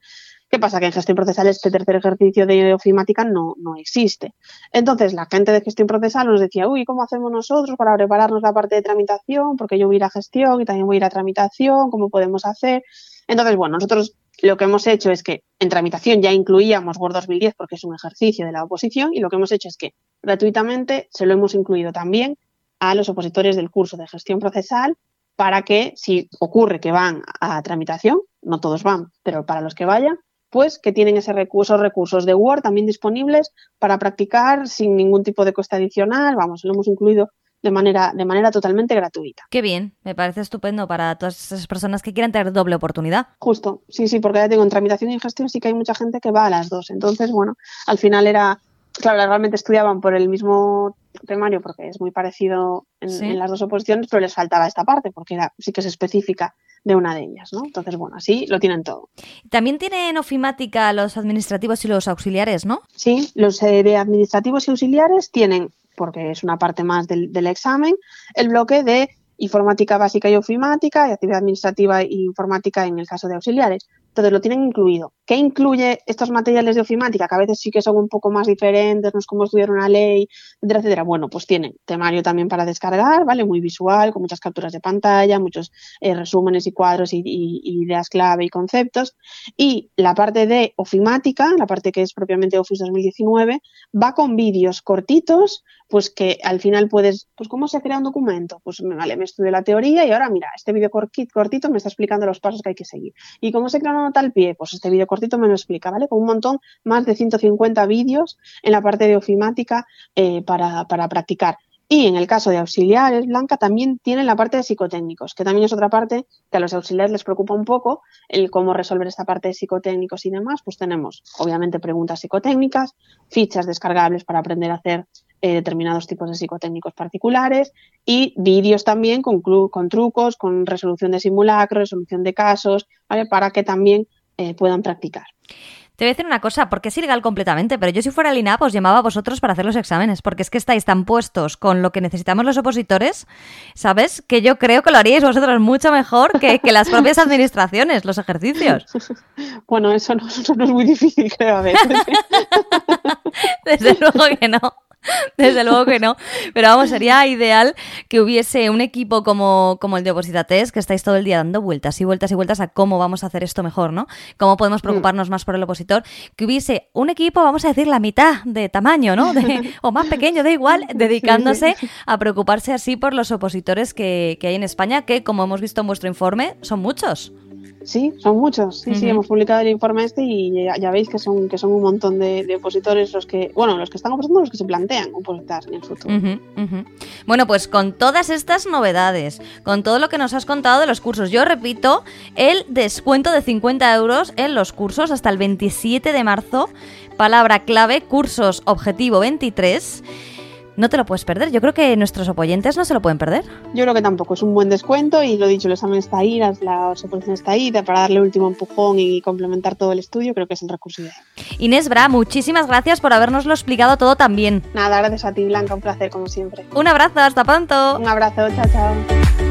¿Qué pasa? Que en gestión procesal este tercer ejercicio de ofimática no, no existe. Entonces, la gente de gestión procesal nos decía, uy, ¿cómo hacemos nosotros para prepararnos la parte de tramitación? Porque yo voy a ir a gestión y también voy a ir a tramitación, ¿cómo podemos hacer? Entonces, bueno, nosotros lo que hemos hecho es que en tramitación ya incluíamos Word 2010 porque es un ejercicio de la oposición y lo que hemos hecho es que gratuitamente se lo hemos incluido también a los opositores del curso de gestión procesal para que si ocurre que van a tramitación, no todos van, pero para los que vayan, pues que tienen ese recurso, recursos de Word también disponibles para practicar sin ningún tipo de coste adicional. Vamos, lo hemos incluido de manera, de manera totalmente gratuita. Qué bien, me parece estupendo para todas esas personas que quieran tener doble oportunidad. Justo, sí, sí, porque ya tengo en tramitación y gestión sí que hay mucha gente que va a las dos. Entonces, bueno, al final era, claro, realmente estudiaban por el mismo temario porque es muy parecido en, las dos oposiciones, pero les faltaba esta parte porque era, sí que es específica de una de ellas, ¿no? Entonces, bueno, así lo tienen todo. También tienen ofimática los administrativos y los auxiliares, ¿no? Sí, los eh, de administrativos y auxiliares tienen, porque es una parte más del, examen, el bloque de informática básica y ofimática y actividad administrativa e informática en el caso de auxiliares. Entonces lo tienen incluido. ¿Qué incluye estos materiales de ofimática? Que a veces sí que son un poco más diferentes, no es como estudiar una ley, etcétera, etcétera. Bueno, pues tienen temario también para descargar, ¿vale? Muy visual, con muchas capturas de pantalla, muchos eh, resúmenes y cuadros y, ideas clave y conceptos. Y la parte de ofimática, la parte que es propiamente Office 2019, va con vídeos cortitos, pues que al final puedes, pues ¿cómo se crea un documento? Pues vale, me estudio la teoría y ahora mira, este vídeo cortito me está explicando los pasos que hay que seguir. ¿Y cómo se crea una nota al pie? Pues este vídeo cortito me lo explica, ¿vale? Con un montón, más de 150 vídeos en la parte de ofimática eh, para, para practicar. Y en el caso de auxiliares, Blanca también tiene la parte de psicotécnicos, que también es otra parte que a los auxiliares les preocupa un poco, el cómo resolver esta parte de psicotécnicos y demás. Pues tenemos, obviamente, preguntas psicotécnicas, fichas descargables para aprender a hacer eh, determinados tipos de psicotécnicos particulares y vídeos también con, con trucos, con resolución de simulacros, resolución de casos, ¿vale? Para que también eh, puedan practicar. Te voy a decir una cosa, porque es ilegal completamente, pero yo si fuera el INAP os llamaba a vosotros para hacer los exámenes, porque es que estáis tan puestos con lo que necesitamos los opositores, ¿sabes? Que yo creo que lo haríais vosotros mucho mejor que, las propias administraciones, los ejercicios. [laughs] Bueno, eso no, eso no es muy difícil, creo, a veces. [laughs] Desde luego que no. [laughs] Desde luego que no. Pero vamos, sería ideal que hubiese un equipo como, como el de Opositates, que estáis todo el día dando vueltas y vueltas y vueltas a cómo vamos a hacer esto mejor, ¿no? Cómo podemos mm. preocuparnos más por el opositor. Que hubiese un equipo, vamos a decir, la mitad de tamaño, ¿no? [laughs] o más pequeño, da igual, dedicándose a preocuparse así por los opositores que, que hay en España, que como hemos visto en vuestro informe, son muchos. Sí, son muchos. Sí, sí, hemos publicado el informe este y ya, veis que son, que son un montón de, opositores los que, bueno, los que están opositando, los que se plantean opositar en el futuro. Bueno, pues con todas estas novedades, con todo lo que nos has contado de los cursos, yo repito, el descuento de 50 euros en los cursos hasta el 27 de marzo, palabra clave, cursos objetivo 23. No te lo puedes perder. Yo creo que nuestros oyentes no se lo pueden perder. Yo creo que tampoco. Es un buen descuento y lo dicho, el examen está ahí, la, la oposición está ahí, para darle el último empujón y complementar todo el estudio, creo que es el recurso ideal. Inés Bra, muchísimas gracias por habernoslo explicado todo tan bien. Nada, gracias a ti, Blanca, un placer como siempre. Un abrazo, hasta pronto. Un abrazo, chao, chao.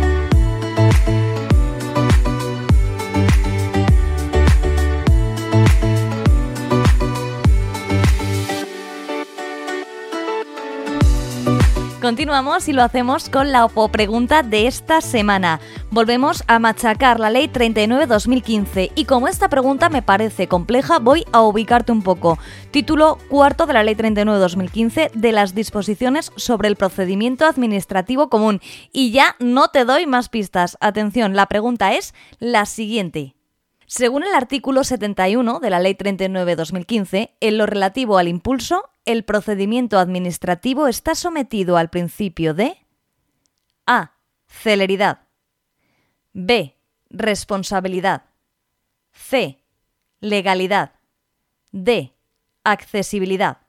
Continuamos y lo hacemos con la pregunta de esta semana. Volvemos a machacar la ley 39-2015 y como esta pregunta me parece compleja, voy a ubicarte un poco. Título cuarto de la ley 39-2015 de las disposiciones sobre el procedimiento administrativo común. Y ya no te doy más pistas. Atención, la pregunta es la siguiente. Según el artículo 71 de la Ley 39-2015, en lo relativo al impulso, el procedimiento administrativo está sometido al principio de A. Celeridad. B. Responsabilidad. C. Legalidad. D. Accesibilidad.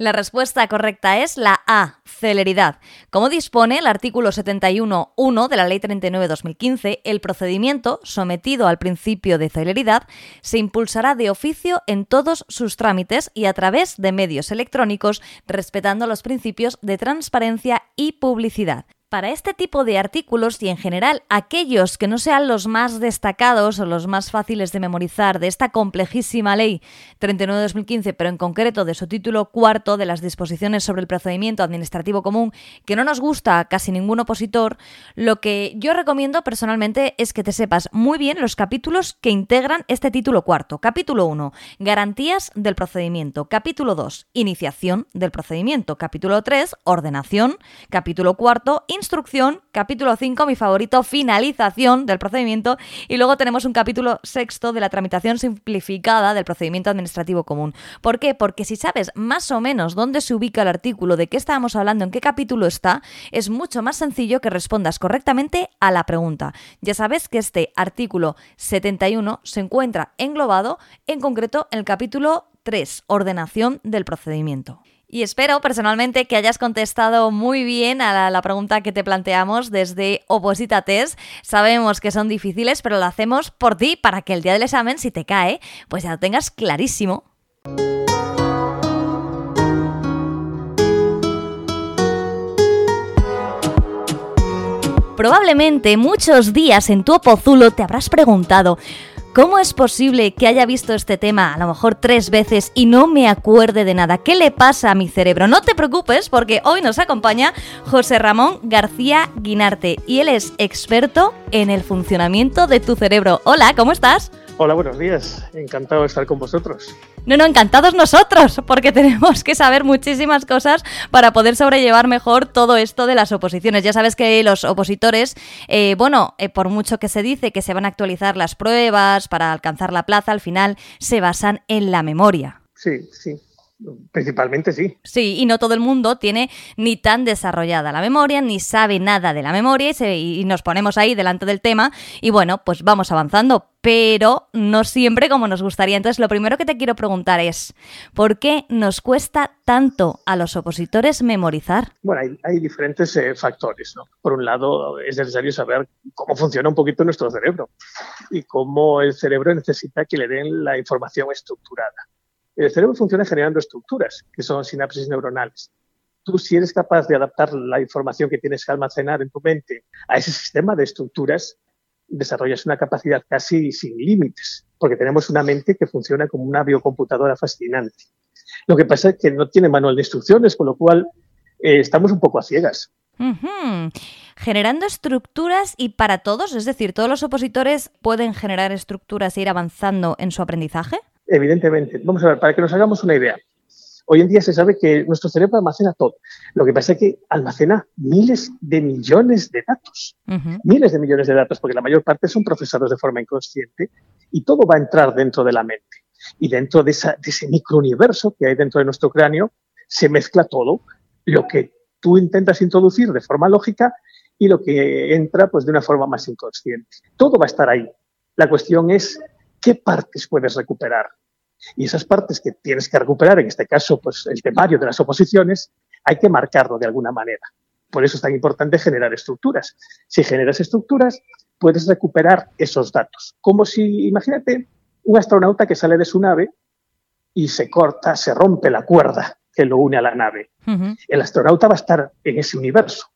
La respuesta correcta es la A, celeridad. Como dispone el artículo 71.1 de la Ley 39-2015, el procedimiento, sometido al principio de celeridad, se impulsará de oficio en todos sus trámites y a través de medios electrónicos, respetando los principios de transparencia y publicidad. Para este tipo de artículos y en general aquellos que no sean los más destacados o los más fáciles de memorizar de esta complejísima ley 39-2015, pero en concreto de su título cuarto de las disposiciones sobre el procedimiento administrativo común, que no nos gusta a casi ningún opositor, lo que yo recomiendo personalmente es que te sepas muy bien los capítulos que integran este título cuarto. Capítulo 1, garantías del procedimiento. Capítulo 2, iniciación del procedimiento. Capítulo 3, ordenación. Capítulo cuarto, instrucción, capítulo 5, mi favorito, finalización del procedimiento, y luego tenemos un capítulo sexto de la tramitación simplificada del procedimiento administrativo común. ¿Por qué? Porque si sabes más o menos dónde se ubica el artículo, de qué estábamos hablando, en qué capítulo está, es mucho más sencillo que respondas correctamente a la pregunta. Ya sabes que este artículo 71 se encuentra englobado en concreto en el capítulo 3, ordenación del procedimiento. Y espero personalmente que hayas contestado muy bien a la, pregunta que te planteamos desde Oposita Test. Sabemos que son difíciles, pero lo hacemos por ti para que el día del examen, si te cae, pues ya lo tengas clarísimo. Probablemente muchos días en tu opozulo te habrás preguntado, ¿Cómo es posible que haya visto este tema a lo mejor tres veces y no me acuerde de nada? ¿Qué le pasa a mi cerebro? No te preocupes porque hoy nos acompaña José Ramón García Guinarte y él es experto en el funcionamiento de tu cerebro. Hola, ¿cómo estás? Hola, buenos días. Encantado de estar con vosotros. No, no, encantados nosotros, porque [laughs] tenemos que saber muchísimas cosas para poder sobrellevar mejor todo esto de las oposiciones. Ya sabes que los opositores, eh, bueno, eh, por mucho que se dice que se van a actualizar las pruebas para alcanzar la plaza, al final se basan en la memoria. Sí, sí. Principalmente sí. Sí, y no todo el mundo tiene ni tan desarrollada la memoria, ni sabe nada de la memoria y, nos ponemos ahí delante del tema y bueno, pues vamos avanzando, pero no siempre como nos gustaría. Entonces, lo primero que te quiero preguntar es, ¿por qué nos cuesta tanto a los opositores memorizar? Bueno, hay, diferentes eh, factores. ¿no? Por un lado, es necesario saber cómo funciona un poquito nuestro cerebro y cómo el cerebro necesita que le den la información estructurada. El cerebro funciona generando estructuras, que son sinapsis neuronales. Tú, si eres capaz de adaptar la información que tienes que almacenar en tu mente a ese sistema de estructuras, desarrollas una capacidad casi sin límites, porque tenemos una mente que funciona como una biocomputadora fascinante. Lo que pasa es que no tiene manual de instrucciones, con lo cual eh, estamos un poco a ciegas. Generando estructuras y para todos, es decir, todos los opositores pueden generar estructuras e ir avanzando en su aprendizaje. Evidentemente. Vamos a ver, para que nos hagamos una idea. Hoy en día se sabe que nuestro cerebro almacena todo. Lo que pasa es que almacena miles de millones de datos. Miles de millones de datos, porque la mayor parte son procesados de forma inconsciente y todo va a entrar dentro de la mente. Y dentro de, esa, de ese microuniverso que hay dentro de nuestro cráneo, se mezcla todo. Lo que tú intentas introducir de forma lógica y lo que entra pues de una forma más inconsciente. Todo va a estar ahí. La cuestión es qué partes puedes recuperar. Y esas partes que tienes que recuperar, en este caso, pues el temario de las oposiciones, hay que marcarlo de alguna manera. Por eso es tan importante generar estructuras. Si generas estructuras, puedes recuperar esos datos. Como si, imagínate, un astronauta que sale de su nave y se corta, se rompe la cuerda que lo une a la nave. El astronauta va a estar en ese universo.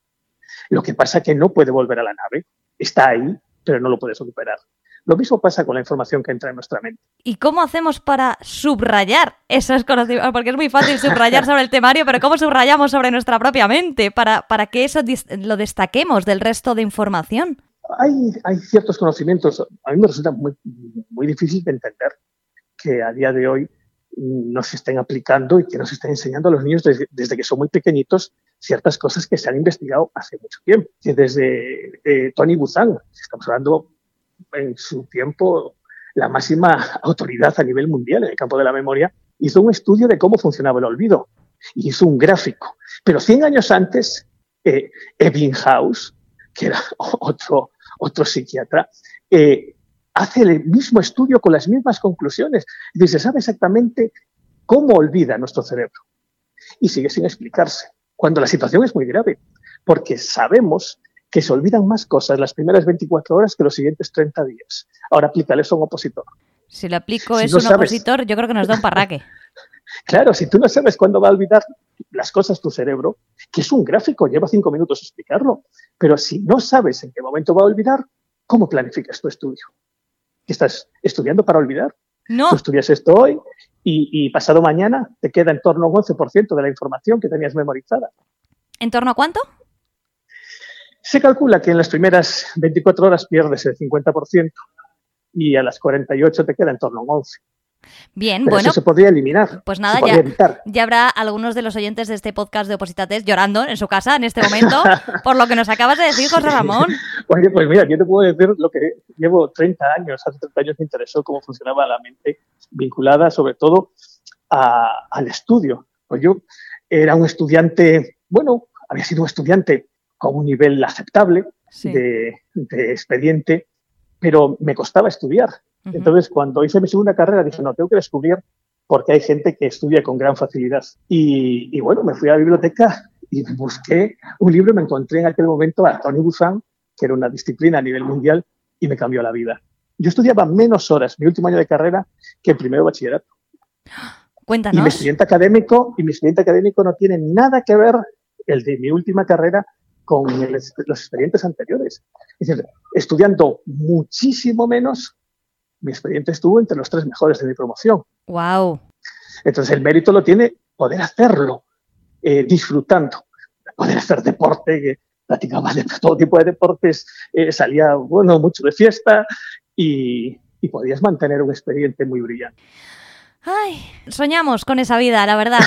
Lo que pasa es que no puede volver a la nave. Está ahí, pero no lo puedes recuperar. Lo mismo pasa con la información que entra en nuestra mente. ¿Y cómo hacemos para subrayar esos conocimientos? Porque es muy fácil subrayar [laughs] sobre el temario, pero ¿cómo subrayamos sobre nuestra propia mente para, para que eso lo destaquemos del resto de información? Hay, hay ciertos conocimientos, a mí me resulta muy, muy difícil de entender que a día de hoy no se estén aplicando y que no se estén enseñando a los niños desde, desde, que son muy pequeñitos ciertas cosas que se han investigado hace mucho tiempo. Desde eh, Tony Buzan, estamos hablando en su tiempo la máxima autoridad a nivel mundial en el campo de la memoria, hizo un estudio de cómo funcionaba el olvido y hizo un gráfico. Pero 100 años antes, eh, Ebbinghaus, que era [laughs] otro, otro psiquiatra, eh, hace el mismo estudio con las mismas conclusiones. Y se sabe exactamente cómo olvida nuestro cerebro. Y sigue sin explicarse, cuando la situación es muy grave, porque sabemos que se olvidan más cosas las primeras 24 horas que los siguientes 30 días. Ahora aplícale eso a un opositor. Si le aplico eso a un opositor, yo creo que nos da un parraque. [laughs] claro, si tú no sabes cuándo va a olvidar las cosas tu cerebro, que es un gráfico, lleva cinco minutos explicarlo, pero si no sabes en qué momento va a olvidar, ¿cómo planificas tu estudio? ¿Estás estudiando para olvidar? No. Tú estudias esto hoy y, y pasado mañana te queda en torno a un 11% de la información que tenías memorizada. ¿En torno a cuánto? Se calcula que en las primeras 24 horas pierdes el 50% y a las 48 te queda en torno a un 11%. Bien, Pero bueno. Eso se podría eliminar. Pues nada, ya, evitar. ya habrá algunos de los oyentes de este podcast de Opositates llorando en su casa en este momento [laughs] por lo que nos acabas de decir, José Ramón. [laughs] Oye, pues mira, yo te puedo decir lo que llevo 30 años, hace 30 años me interesó cómo funcionaba la mente vinculada sobre todo a, al estudio. Pues yo era un estudiante, bueno, había sido un estudiante con un nivel aceptable Sí. de, de expediente, pero me costaba estudiar. Entonces, cuando hice mi segunda carrera, dije, no, tengo que descubrir porque hay gente que estudia con gran facilidad. Y, y bueno, me fui a la biblioteca y busqué un libro y me encontré en aquel momento a Tony Buzan, que era una disciplina a nivel mundial, y me cambió la vida. Yo estudiaba menos horas mi último año de carrera que el primero de bachillerato. [gasps] Y mi Cuéntanos. expediente académico, y mi expediente académico no tiene nada que ver el de mi última carrera con el- los expedientes anteriores. Es decir, estudiando muchísimo menos, mi expediente estuvo entre los tres mejores de mi promoción. Wow. Entonces el mérito lo tiene poder hacerlo, eh, disfrutando, poder hacer deporte, que practicaba de todo tipo de deportes, eh, salía, bueno, mucho de fiesta y, y podías mantener un expediente muy brillante. Ay, soñamos con esa vida, la verdad.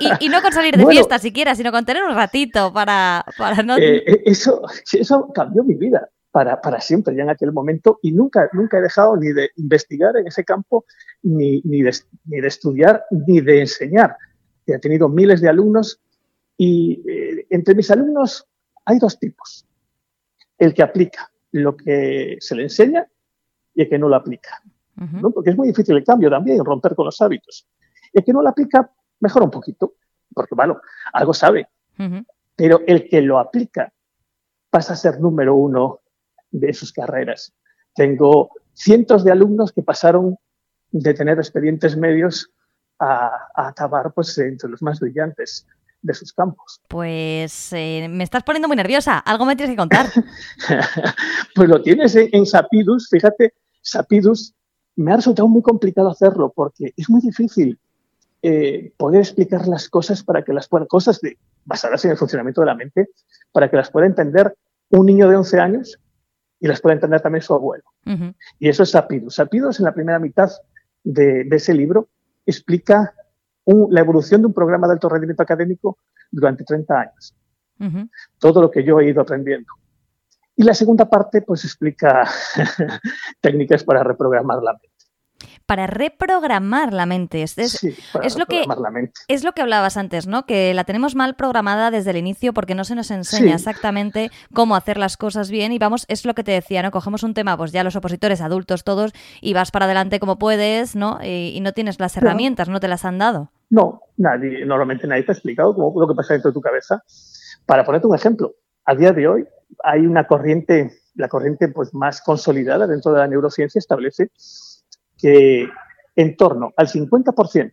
Y, y- y no con salir de Bueno. fiesta siquiera, sino con tener un ratito para, para no... Eh, eh, eso, eso cambió mi vida para, para siempre ya en aquel momento y nunca, nunca he dejado ni de investigar en ese campo, ni, ni, de, ni de estudiar, ni de enseñar. He tenido miles de alumnos y eh, entre mis alumnos hay dos tipos. El que aplica lo que se le enseña y el que no lo aplica. ¿No? Porque es muy difícil el cambio también, romper con los hábitos. El que no lo aplica, mejora un poquito, porque, bueno, algo sabe, Ujú. pero el que lo aplica pasa a ser número uno de sus carreras. Tengo cientos de alumnos que pasaron de tener expedientes medios a, a acabar pues, entre los más brillantes de sus campos. Pues eh, me estás poniendo muy nerviosa. Algo me tienes que contar. [laughs] pues lo tienes en, en Sapidus, fíjate, Sapidus me ha resultado muy complicado hacerlo porque es muy difícil eh, poder explicar las cosas para que las puedan, cosas de, basadas en el funcionamiento de la mente, para que las pueda entender un niño de 11 años y las pueda entender también su abuelo. Ujú. Y eso es Sapidus. Sapidus en la primera mitad de, de ese libro explica un- la evolución de un programa de alto rendimiento académico durante 30 años Ujú. todo lo que yo he ido aprendiendo. Y la segunda parte, pues explica [laughs] técnicas para reprogramar la mente. para reprogramar la mente. Es, sí, para es lo que la mente. es lo que hablabas antes, ¿no? Que la tenemos mal programada desde el inicio porque no se nos enseña exactamente cómo hacer las cosas bien y vamos, es lo que te decía, ¿no? Cogemos un tema, pues ya los opositores adultos todos y vas para adelante como puedes, ¿no? Y, no tienes las herramientas, no te las han dado. No, nadie, normalmente nadie te ha explicado cómo, lo que pasa dentro de tu cabeza. Para ponerte un ejemplo, a día de hoy hay una corriente, la corriente pues más consolidada dentro de la neurociencia establece que en torno al 50%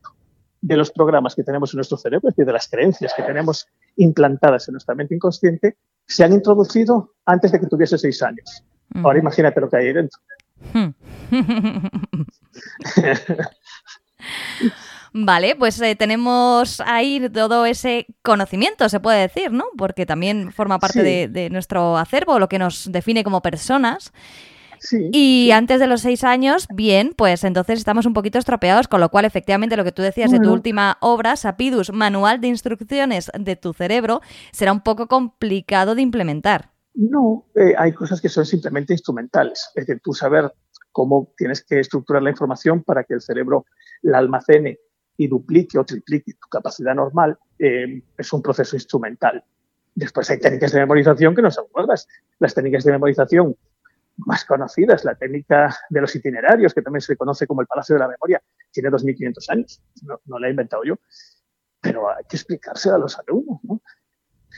de los programas que tenemos en nuestro cerebro, es decir, de las creencias que tenemos implantadas en nuestra mente inconsciente, se han introducido antes de que tuviese seis años. Ahora imagínate lo que hay ahí dentro. [laughs] [laughs] Vale, pues eh, tenemos ahí todo ese conocimiento, se puede decir, ¿no? Porque también forma parte de, nuestro acervo, lo que nos define como personas. Sí, y antes de los seis años, bien, pues entonces estamos un poquito estropeados, con lo cual efectivamente lo que tú decías de tu última obra, Sapidus, Manual de Instrucciones de tu Cerebro, será un poco complicado de implementar. No, eh, hay cosas que son simplemente instrumentales. Es decir, tú saber cómo tienes que estructurar la información para que el cerebro la almacene y duplique o triplique tu capacidad normal, eh, es un proceso instrumental. Después hay técnicas de memorización que no son nuevas. Las técnicas de memorización más conocidas, la técnica de los itinerarios, que también se conoce como el Palacio de la Memoria, tiene 2.500 años, no, no la he inventado yo, pero hay que explicárselo a los alumnos, ¿no?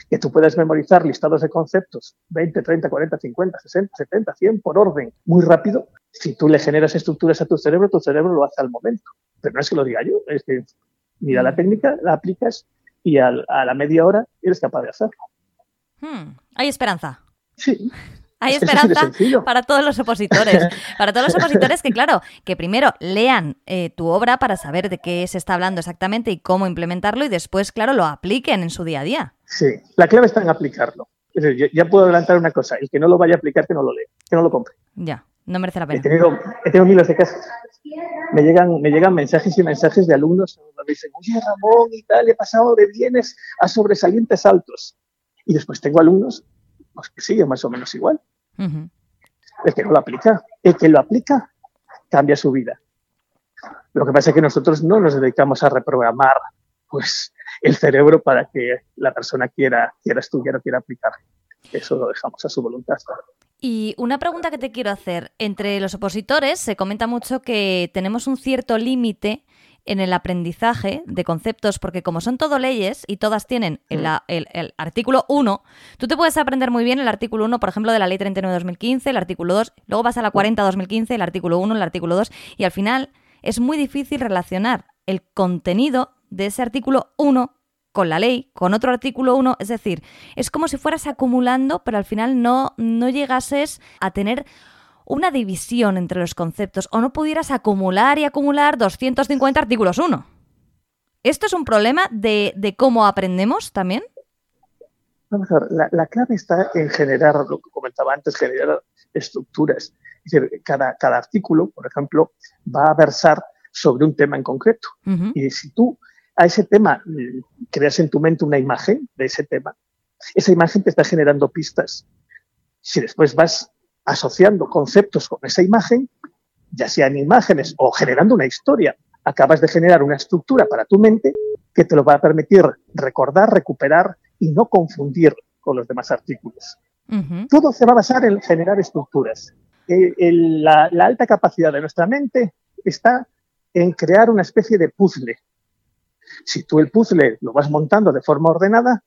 que tú puedas memorizar listados de conceptos 20, 30, 40, 50, 60, 70, 100 por orden muy rápido. Si tú le generas estructuras a tu cerebro, tu cerebro lo hace al momento. Pero no es que lo diga yo, es que mira la mm. técnica, la aplicas y a la media hora eres capaz de hacerlo. Hmm, hay esperanza. Sí. [laughs] Hay esperanza para todos los opositores. [laughs] Para todos los opositores que, claro, que primero lean eh, tu obra para saber de qué se está hablando exactamente y cómo implementarlo y después, claro, lo apliquen en su día a día. Sí, la clave está en aplicarlo. Es decir, ya, puedo adelantar una cosa, el que no lo vaya a aplicar, que no lo lea, que no lo compre. Ya, no merece la pena. He tenido, miles de casos. Me llegan, me llegan mensajes y mensajes de alumnos me dicen, oye Ramón y tal, he pasado de bienes a sobresalientes altos. Y después tengo alumnos pues, que siguen más o menos igual. El que no lo aplica, el que lo aplica cambia su vida. Lo que pasa es que nosotros no nos dedicamos a reprogramar pues, el cerebro para que la persona quiera, quiera estudiar o quiera aplicar. Eso lo dejamos a su voluntad. Y una pregunta que te quiero hacer. Entre los opositores se comenta mucho que tenemos un cierto límite en el aprendizaje de conceptos, porque como son todo leyes y todas tienen el, mm. el, artículo 1, tú te puedes aprender muy bien el artículo 1, por ejemplo, de la ley 39-2015, el artículo 2, luego vas a la 40-2015, el artículo 1, el artículo 2, y al final es muy difícil relacionar el contenido de ese artículo 1 con la ley, con otro artículo 1, es decir, es como si fueras acumulando, pero al final no, no llegases a tener una división entre los conceptos o no pudieras acumular y acumular 250 artículos 1. ¿Esto es un problema de, cómo aprendemos también? Vamos a ver, la, clave está en generar, lo que comentaba antes, generar estructuras. Es decir, cada, cada artículo, por ejemplo, va a versar sobre un tema en concreto. Y si tú a ese tema mm, creas en tu mente una imagen de ese tema, esa imagen te está generando pistas. Si después vas asociando conceptos con esa imagen, ya sean imágenes o generando una historia, acabas de generar una estructura para tu mente que te lo va a permitir recordar, recuperar y no confundir con los demás artículos. Todo se va a basar en generar estructuras. Eh, la, alta capacidad de nuestra mente está en crear una especie de puzzle. Si tú el puzzle lo vas montando de forma ordenada,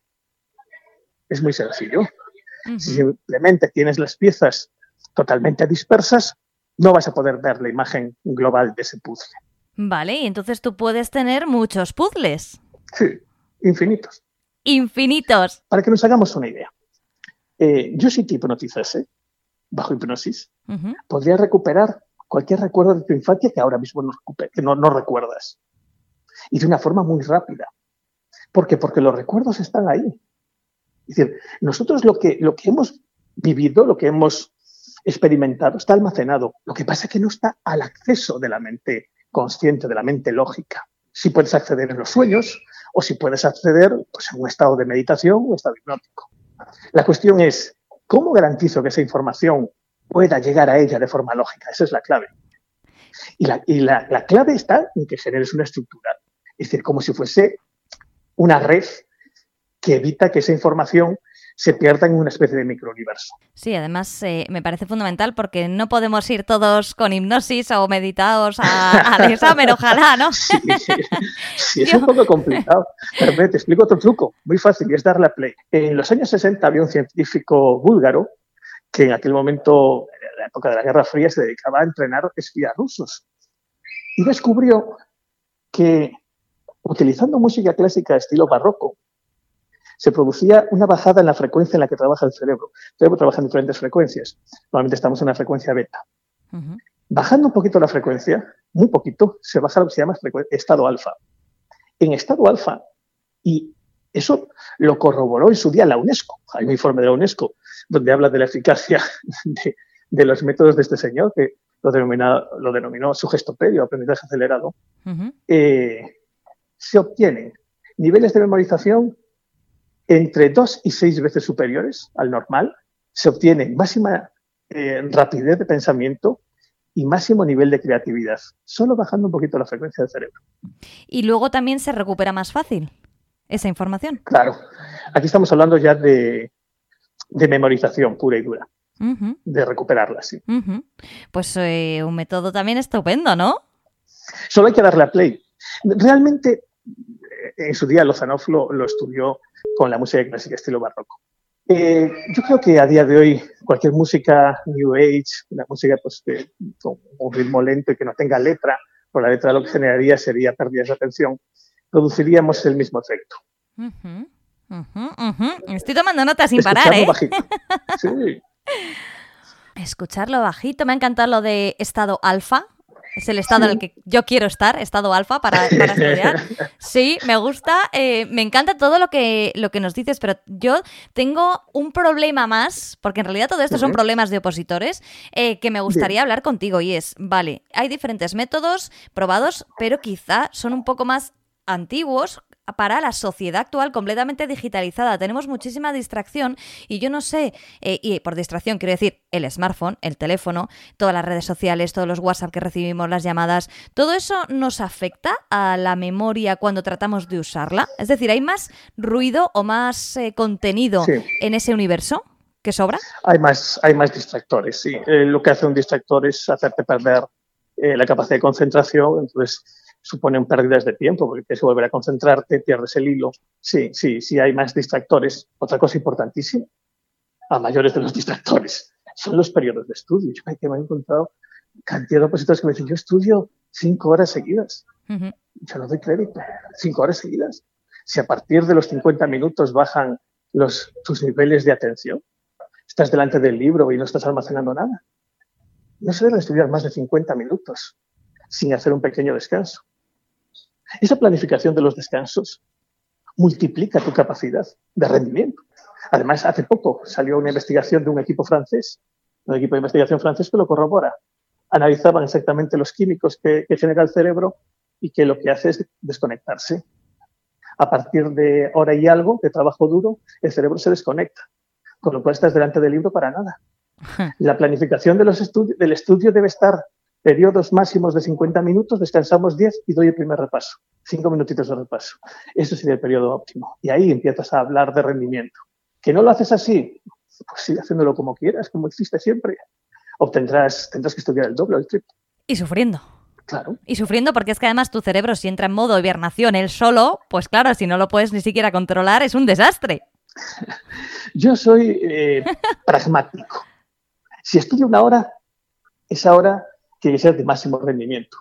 es muy sencillo. Si simplemente tienes las piezas totalmente dispersas, no vas a poder ver la imagen global de ese puzzle. Vale, y entonces tú puedes tener muchos puzzles. Sí, infinitos. Infinitos. Para que nos hagamos una idea. Eh, yo si te hipnotizase, bajo hipnosis, podría recuperar cualquier recuerdo de tu infancia que ahora mismo no, que no, recuerdas. Y de una forma muy rápida. ¿Por qué? Porque los recuerdos están ahí. Es decir, nosotros lo que, lo que hemos vivido, lo que hemos experimentado, está almacenado. Lo que pasa es que no está al acceso de la mente consciente, de la mente lógica. Si puedes acceder en los sueños o si puedes acceder pues, en un estado de meditación o estado hipnótico. La cuestión es, ¿cómo garantizo que esa información pueda llegar a ella de forma lógica? Esa es la clave. Y, la, y la, la, clave está en que generes una estructura. Es decir, como si fuese una red que evita que esa información se pierda en una especie de microuniverso. Sí, además eh, me parece fundamental porque no podemos ir todos con hipnosis o meditados al examen, ojalá, ¿no? [laughs] Sí, sí, es un poco complicado. Pero te explico otro truco, muy fácil, y es darle a play. En los años 60 había un científico búlgaro que en aquel momento, en la época de la Guerra Fría, se dedicaba a entrenar espías rusos. Y descubrió que utilizando música clásica estilo barroco, se producía una bajada en la frecuencia en la que trabaja el cerebro. El cerebro trabaja en diferentes frecuencias. Normalmente estamos en una frecuencia beta. Bajando un poquito la frecuencia, muy poquito, se baja lo que se llama estado alfa. En estado alfa, y eso lo corroboró en su día la UNESCO. Hay un informe de la UNESCO donde habla de la eficacia [laughs] de, los métodos de este señor, que lo, lo denominó su gesto previo, aprendizaje acelerado. Eh, se obtienen niveles de memorización entre dos y seis veces superiores al normal, se obtiene máxima eh, rapidez de pensamiento y máximo nivel de creatividad, solo bajando un poquito la frecuencia del cerebro. Y luego también se recupera más fácil esa información. Claro, aquí estamos hablando ya de, memorización pura y dura, de recuperarla, sí. Pues eh, un método también estupendo, ¿no? Solo hay que darle a play. Realmente en su día Lozanov lo, estudió con la música clásica estilo barroco. Eh, yo creo que a día de hoy cualquier música New Age, una música pues, con un ritmo lento y que no tenga letra, por la letra lo que generaría sería pérdidas de atención, produciríamos el mismo efecto. Estoy tomando notas sin parar, ¿eh? Bajito. Sí. [laughs] Escucharlo bajito, me ha encantado lo de estado alfa, es el estado en el que yo quiero estar, estado alfa para, estudiar. Sí, me gusta, eh, me encanta todo lo que, lo que nos dices, pero yo tengo un problema más, porque en realidad todo esto son problemas de opositores, eh, que me gustaría hablar contigo y es, vale, hay diferentes métodos probados, pero quizá son un poco más antiguos para la sociedad actual completamente digitalizada. Tenemos muchísima distracción y yo no sé, eh, y por distracción quiero decir el smartphone, el teléfono, todas las redes sociales, todos los WhatsApp que recibimos, las llamadas, ¿todo eso nos afecta a la memoria cuando tratamos de usarla? Es decir, ¿hay más ruido o más eh, contenido en ese universo? ¿Que sobra? Hay más, hay más distractores, sí. Eh, lo que hace un distractor es hacerte perder la capacidad de concentración, entonces suponen pérdidas de tiempo, porque tienes que volver a concentrarte, pierdes el hilo. Sí, sí, sí hay más distractores. Otra cosa importantísima, a mayores de los distractores, son los periodos de estudio. Yo me he encontrado cantidad de opositores que me dicen, yo estudio cinco horas seguidas. Yo no doy crédito. Cinco horas seguidas. Si a partir de los 50 minutos bajan los, tus niveles de atención, estás delante del libro y no estás almacenando nada. No se debe estudiar más de 50 minutos sin hacer un pequeño descanso. Esa planificación de los descansos multiplica tu capacidad de rendimiento. Además, hace poco salió una investigación de un equipo francés, un equipo de investigación francés que lo corrobora. Analizaban exactamente los químicos que, genera el cerebro y que lo que hace es desconectarse. A partir de hora y algo de trabajo duro, el cerebro se desconecta, con lo cual estás delante del libro para nada. [laughs] La planificación de los del estudio debe estar periodos máximos de 50 minutos, descansamos 10 y doy el primer repaso. Cinco minutitos de repaso. Eso sería el periodo óptimo. Y ahí empiezas a hablar de rendimiento. Que no lo haces así, pues sigue haciéndolo como quieras, como existe siempre. Obtendrás, tendrás que estudiar el doble o el triple. Y sufriendo. Claro. Y sufriendo porque es que además tu cerebro si entra en modo hibernación él solo, pues claro, si no lo puedes ni siquiera controlar es un desastre. [laughs] Yo soy eh, pragmático. Si estudio una hora, esa hora tiene que ser de máximo rendimiento.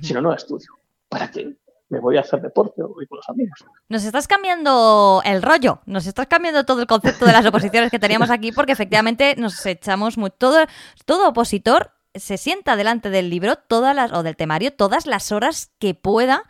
Si no, no estudio. ¿Para qué? Me voy a hacer deporte o voy con los amigos. Nos estás cambiando el rollo, nos estás cambiando todo el concepto de las oposiciones que teníamos aquí porque efectivamente nos echamos muy, todo, todo opositor se sienta delante del libro todas las o del temario todas las horas que pueda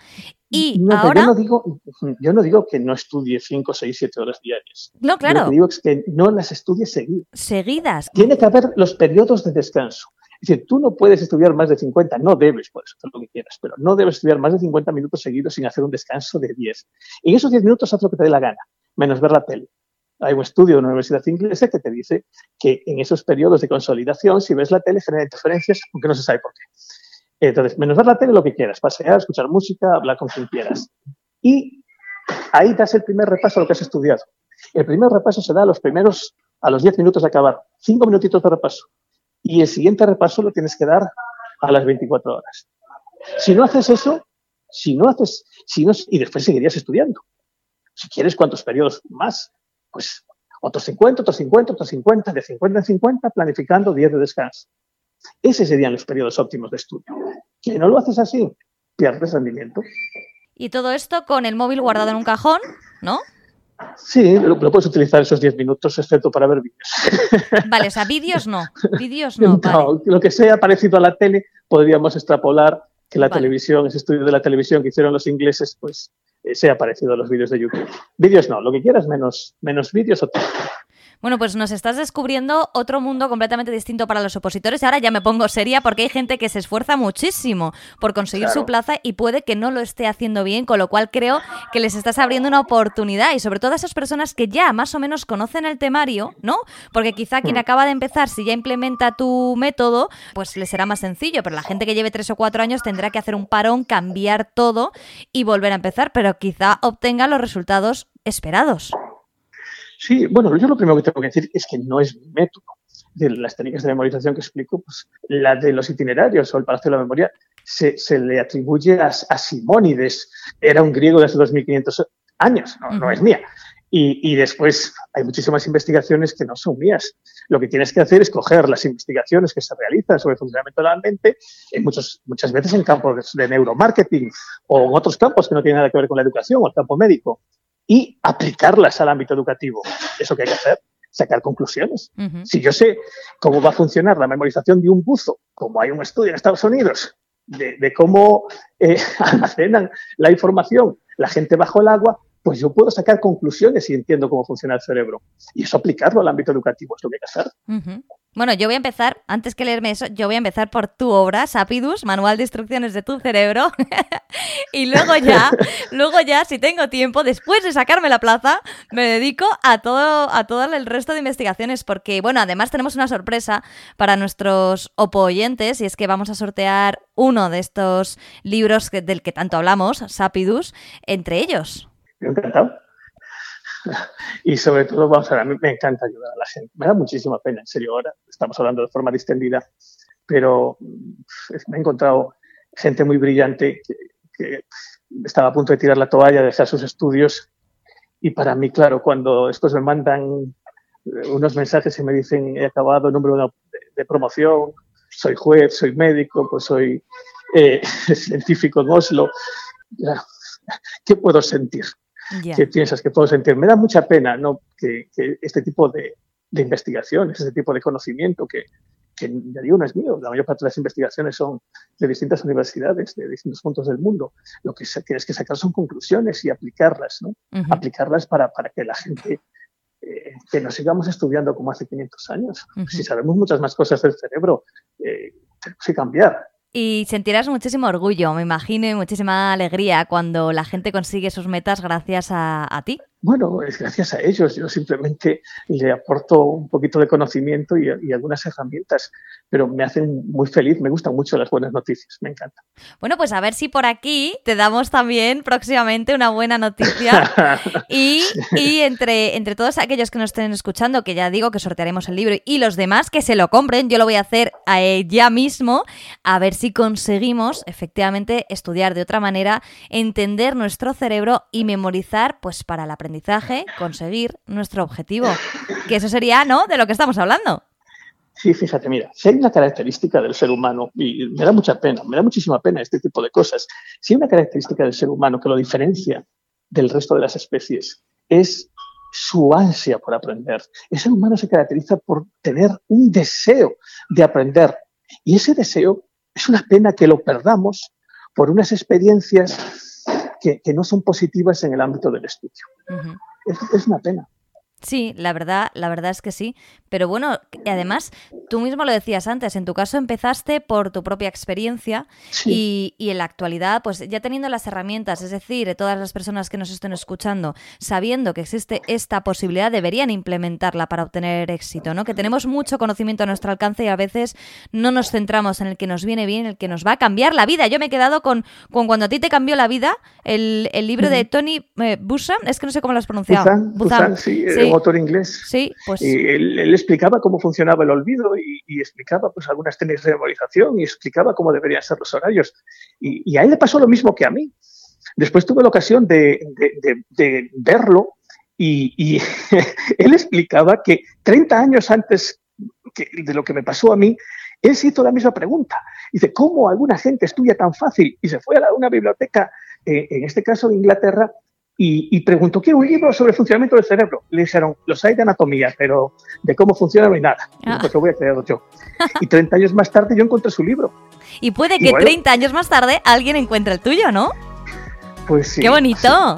y ahora... Yo no, digo, yo no digo que no estudie 5, 6, 7 horas diarias. No, claro. Lo que digo es que no las estudie seguidas. Seguidas. Tiene que haber los periodos de descanso. Es tú no puedes estudiar más de 50, no debes, puedes hacer lo que quieras, pero no debes estudiar más de 50 minutos seguidos sin hacer un descanso de 10. En esos 10 minutos haz lo que te dé la gana, menos ver la tele. Hay un estudio de una universidad inglesa que te dice que en esos periodos de consolidación, si ves la tele, genera interferencias, aunque no se sabe por qué. Entonces, menos ver la tele, lo que quieras, pasear, escuchar música, hablar con quien quieras. Y ahí das el primer repaso a lo que has estudiado. El primer repaso se da a los primeros, a los 10 minutos de acabar, 5 minutitos de repaso. Y el siguiente repaso lo tienes que dar a las 24 horas. Si no haces eso, si no haces, si no, y después seguirías estudiando. Si quieres cuántos periodos más, pues otros 50, otros 50, otros 50, de 50 en 50, planificando 10 de descanso. Ese serían los periodos óptimos de estudio. Si no lo haces así, pierdes rendimiento. Y todo esto con el móvil guardado en un cajón, ¿no? Sí, lo, puedes utilizar esos 10 minutos, excepto para ver vídeos. [laughs] Vale, o sea, vídeos no. Vídeos no. Lo que sea parecido a la tele, podríamos extrapolar que la televisión, ese estudio de la televisión que hicieron los ingleses, pues eh, sea parecido a los vídeos de YouTube. Vídeos no, lo que quieras, menos, menos vídeos o bueno, pues nos estás descubriendo otro mundo completamente distinto para los opositores. Ahora ya me pongo seria porque hay gente que se esfuerza muchísimo por conseguir su plaza y puede que no lo esté haciendo bien, con lo cual creo que les estás abriendo una oportunidad y sobre todo a esas personas que ya más o menos conocen el temario, ¿no? Porque quizá quien mm. acaba de empezar, si ya implementa tu método, pues le será más sencillo, pero la gente que lleve tres o cuatro años tendrá que hacer un parón, cambiar todo y volver a empezar, pero quizá obtenga los resultados esperados. Sí, bueno, yo lo primero que tengo que decir es que no es mi método. De las técnicas de memorización que explico, pues la de los itinerarios o el Palacio de la Memoria se, le atribuye a, Simónides, era un griego de hace 2500 años, no, es mía. Y, después hay muchísimas investigaciones que no son mías. Lo que tienes que hacer es coger las investigaciones que se realizan sobre el funcionamiento de la mente, en muchos, muchas veces en campos de, de neuromarketing o en otros campos que no tienen nada que ver con la educación o el campo médico, y aplicarlas al ámbito educativo. Eso que hay que hacer, sacar conclusiones. Si yo sé cómo va a funcionar la memorización de un buzo, como hay un estudio en Estados Unidos de, cómo eh, [laughs] almacenan la información la gente bajo el agua, pues yo puedo sacar conclusiones y entiendo cómo funciona el cerebro. Y eso aplicarlo al ámbito educativo es lo que hay que hacer. Bueno, yo voy a empezar, antes que leerme eso, yo voy a empezar por tu obra, Sapidus, Manual de Instrucciones de tu Cerebro. [laughs] y luego ya, [laughs] luego ya, si tengo tiempo, después de sacarme la plaza, me dedico a todo, a todo el resto de investigaciones, porque, bueno, además tenemos una sorpresa para nuestros opoyentes, y es que vamos a sortear uno de estos libros del que tanto hablamos, Sapidus, entre ellos. Encantado. [laughs] Y sobre todo, vamos a ver, a mí me encanta ayudar a la gente. Me da muchísima pena, en serio, ahora estamos hablando de forma distendida, pero me he encontrado gente muy brillante que, estaba a punto de tirar la toalla, de dejar sus estudios. Y para mí, claro, cuando después me mandan eh, unos mensajes y me dicen he acabado el número de, promoción, soy juez, soy médico, pues soy eh, [laughs] científico en Oslo, ¿qué puedo sentir? ¿Qué piensas que puedo sentir? Me da mucha pena ¿no? que, este tipo de, investigaciones, este tipo de conocimiento que, ya digo, no es mío. La mayor parte de las investigaciones son de distintas universidades, de distintos puntos del mundo. Lo que tienes que sacar son conclusiones y aplicarlas, ¿no? Aplicarlas para, para, que la gente, eh, que nos sigamos estudiando como hace 500 años. Si sabemos muchas más cosas del cerebro, eh, tenemos que cambiar. Y sentirás muchísimo orgullo, me imagino, y muchísima alegría cuando la gente consigue sus metas gracias a, ti. Bueno, es gracias a ellos. Yo simplemente le aporto un poquito de conocimiento y, algunas herramientas, pero me hacen muy feliz. Me gustan mucho las buenas noticias, me encanta. Bueno, pues a ver si por aquí te damos también próximamente una buena noticia. [laughs] y, entre, entre todos aquellos que nos estén escuchando, que ya digo que sortearemos el libro, y los demás que se lo compren, yo lo voy a hacer eh, ya mismo, a ver si conseguimos efectivamente estudiar de otra manera, entender nuestro cerebro y memorizar pues para la aprendizaje, conseguir nuestro objetivo. Que eso sería, ¿no?, de lo que estamos hablando. Sí, fíjate, mira, si hay una característica del ser humano, y me da mucha pena, me da muchísima pena este tipo de cosas, si hay una característica del ser humano que lo diferencia del resto de las especies, es su ansia por aprender. El ser humano se caracteriza por tener un deseo de aprender. Y ese deseo es una pena que lo perdamos por unas experiencias que, no son positivas en el ámbito del estudio. es, una pena. Sí, la verdad, la verdad es que sí. Pero bueno, además, tú mismo lo decías antes, en tu caso empezaste por tu propia experiencia y, en la actualidad, pues ya teniendo las herramientas, es decir, todas las personas que nos estén escuchando, sabiendo que existe esta posibilidad, deberían implementarla para obtener éxito, ¿no? Que tenemos mucho conocimiento a nuestro alcance y a veces no nos centramos en el que nos viene bien, el que nos va a cambiar la vida. Yo me he quedado con, con cuando a ti te cambió la vida, el, libro de Tony eh, Busan, es que no sé cómo lo has pronunciado. Busan, sí, un autor inglés. Sí, pues... Y él explicaba cómo funcionaba el olvido y, explicaba pues algunas técnicas de memorización y explicaba cómo deberían ser los horarios. Y, a él le pasó lo mismo que a mí. Después tuve la ocasión de, verlo y, [laughs] él explicaba que 30 años antes de lo que me pasó a mí, él se hizo la misma pregunta. Dice, ¿cómo alguna gente estudia tan fácil? Y se fue a una biblioteca, eh, en este caso de Inglaterra, y, preguntó, quiero un libro sobre el funcionamiento del cerebro. Le dijeron, los hay de anatomía, pero de cómo funciona no hay nada. Ah. Pues lo voy a crear yo. Y 30 años más tarde yo encontré su libro. Y puede que 30 años más tarde alguien encuentre el tuyo, ¿no? Pues sí. ¡Qué bonito!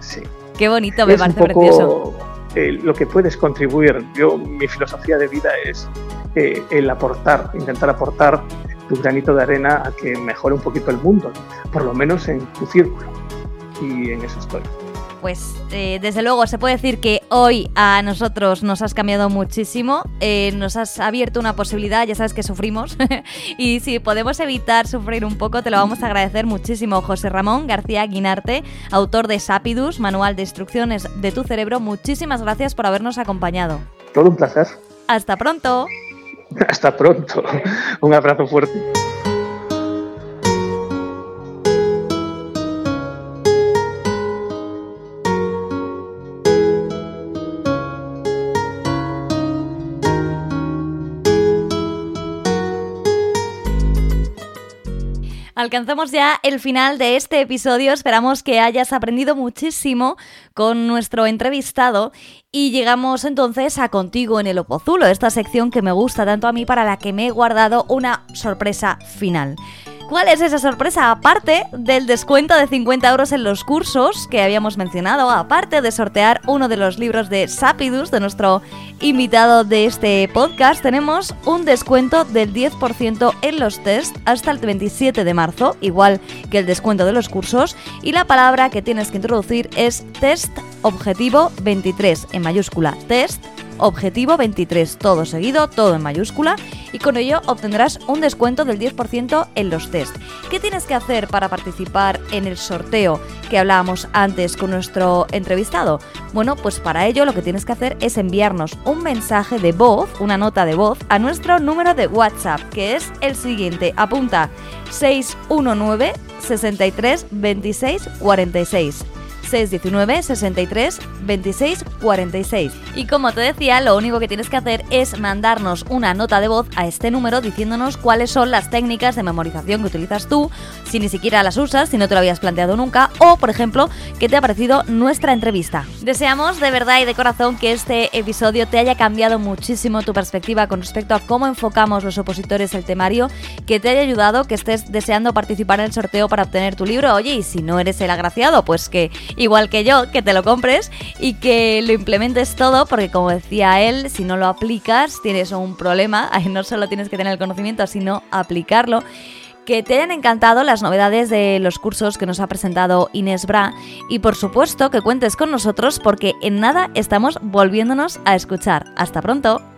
Sí. Qué bonito, me parece precioso. lo que puedes contribuir. Yo, mi filosofía de vida es eh, el aportar, intentar aportar tu granito de arena a que mejore un poquito el mundo, por lo menos en tu círculo y en eso estoy. Pues eh, desde luego se puede decir que hoy a nosotros nos has cambiado muchísimo, eh, nos has abierto una posibilidad, ya sabes que sufrimos, [laughs] y si podemos evitar sufrir un poco, te lo vamos a agradecer muchísimo. José Ramón García Guinarte, autor de Sapidus, Manual de Instrucciones de tu Cerebro, muchísimas gracias por habernos acompañado. Todo un placer. Hasta pronto. [laughs] Hasta pronto. Un abrazo fuerte. Alcanzamos ya el final de este episodio. Esperamos que hayas aprendido muchísimo con nuestro entrevistado y llegamos entonces a Contigo en el Opozulo, esta sección que me gusta tanto a mí para la que me he guardado una sorpresa final. ¿Cuál es esa sorpresa? Aparte del descuento de 50 euros en los cursos que habíamos mencionado, aparte de sortear uno de los libros de Sapidus, de nuestro invitado de este podcast, tenemos un descuento del 10% en los tests hasta el 27 de marzo, igual que el descuento de los cursos, y la palabra que tienes que introducir es test objetivo 23 en mayúscula, test Objetivo 23, todo seguido, todo en mayúscula, y con ello obtendrás un descuento del 10% en los test. ¿Qué tienes que hacer para participar en el sorteo que hablábamos antes con nuestro entrevistado? Bueno, pues para ello lo que tienes que hacer es enviarnos un mensaje de voz, una nota de voz, a nuestro número de WhatsApp, que es el siguiente. Apunta 619 63 26 46. 619 63 26 46. Y como te decía, lo único que tienes que hacer es mandarnos una nota de voz a este número diciéndonos cuáles son las técnicas de memorización que utilizas tú, si ni siquiera las usas, si no te lo habías planteado nunca, o por ejemplo, qué te ha parecido nuestra entrevista. Deseamos de verdad y de corazón que este episodio te haya cambiado muchísimo tu perspectiva con respecto a cómo enfocamos los opositores el temario, que te haya ayudado, que estés deseando participar en el sorteo para obtener tu libro. Oye, y si no eres el agraciado, pues que igual que yo, que te lo compres y que lo implementes todo, porque como decía él, si no lo aplicas tienes un problema, [laughs] no solo tienes que tener el conocimiento, sino aplicarlo que te hayan encantado las novedades de los cursos que nos ha presentado Inés Bra y por supuesto que cuentes con nosotros porque en nada estamos volviéndonos a escuchar. Hasta pronto.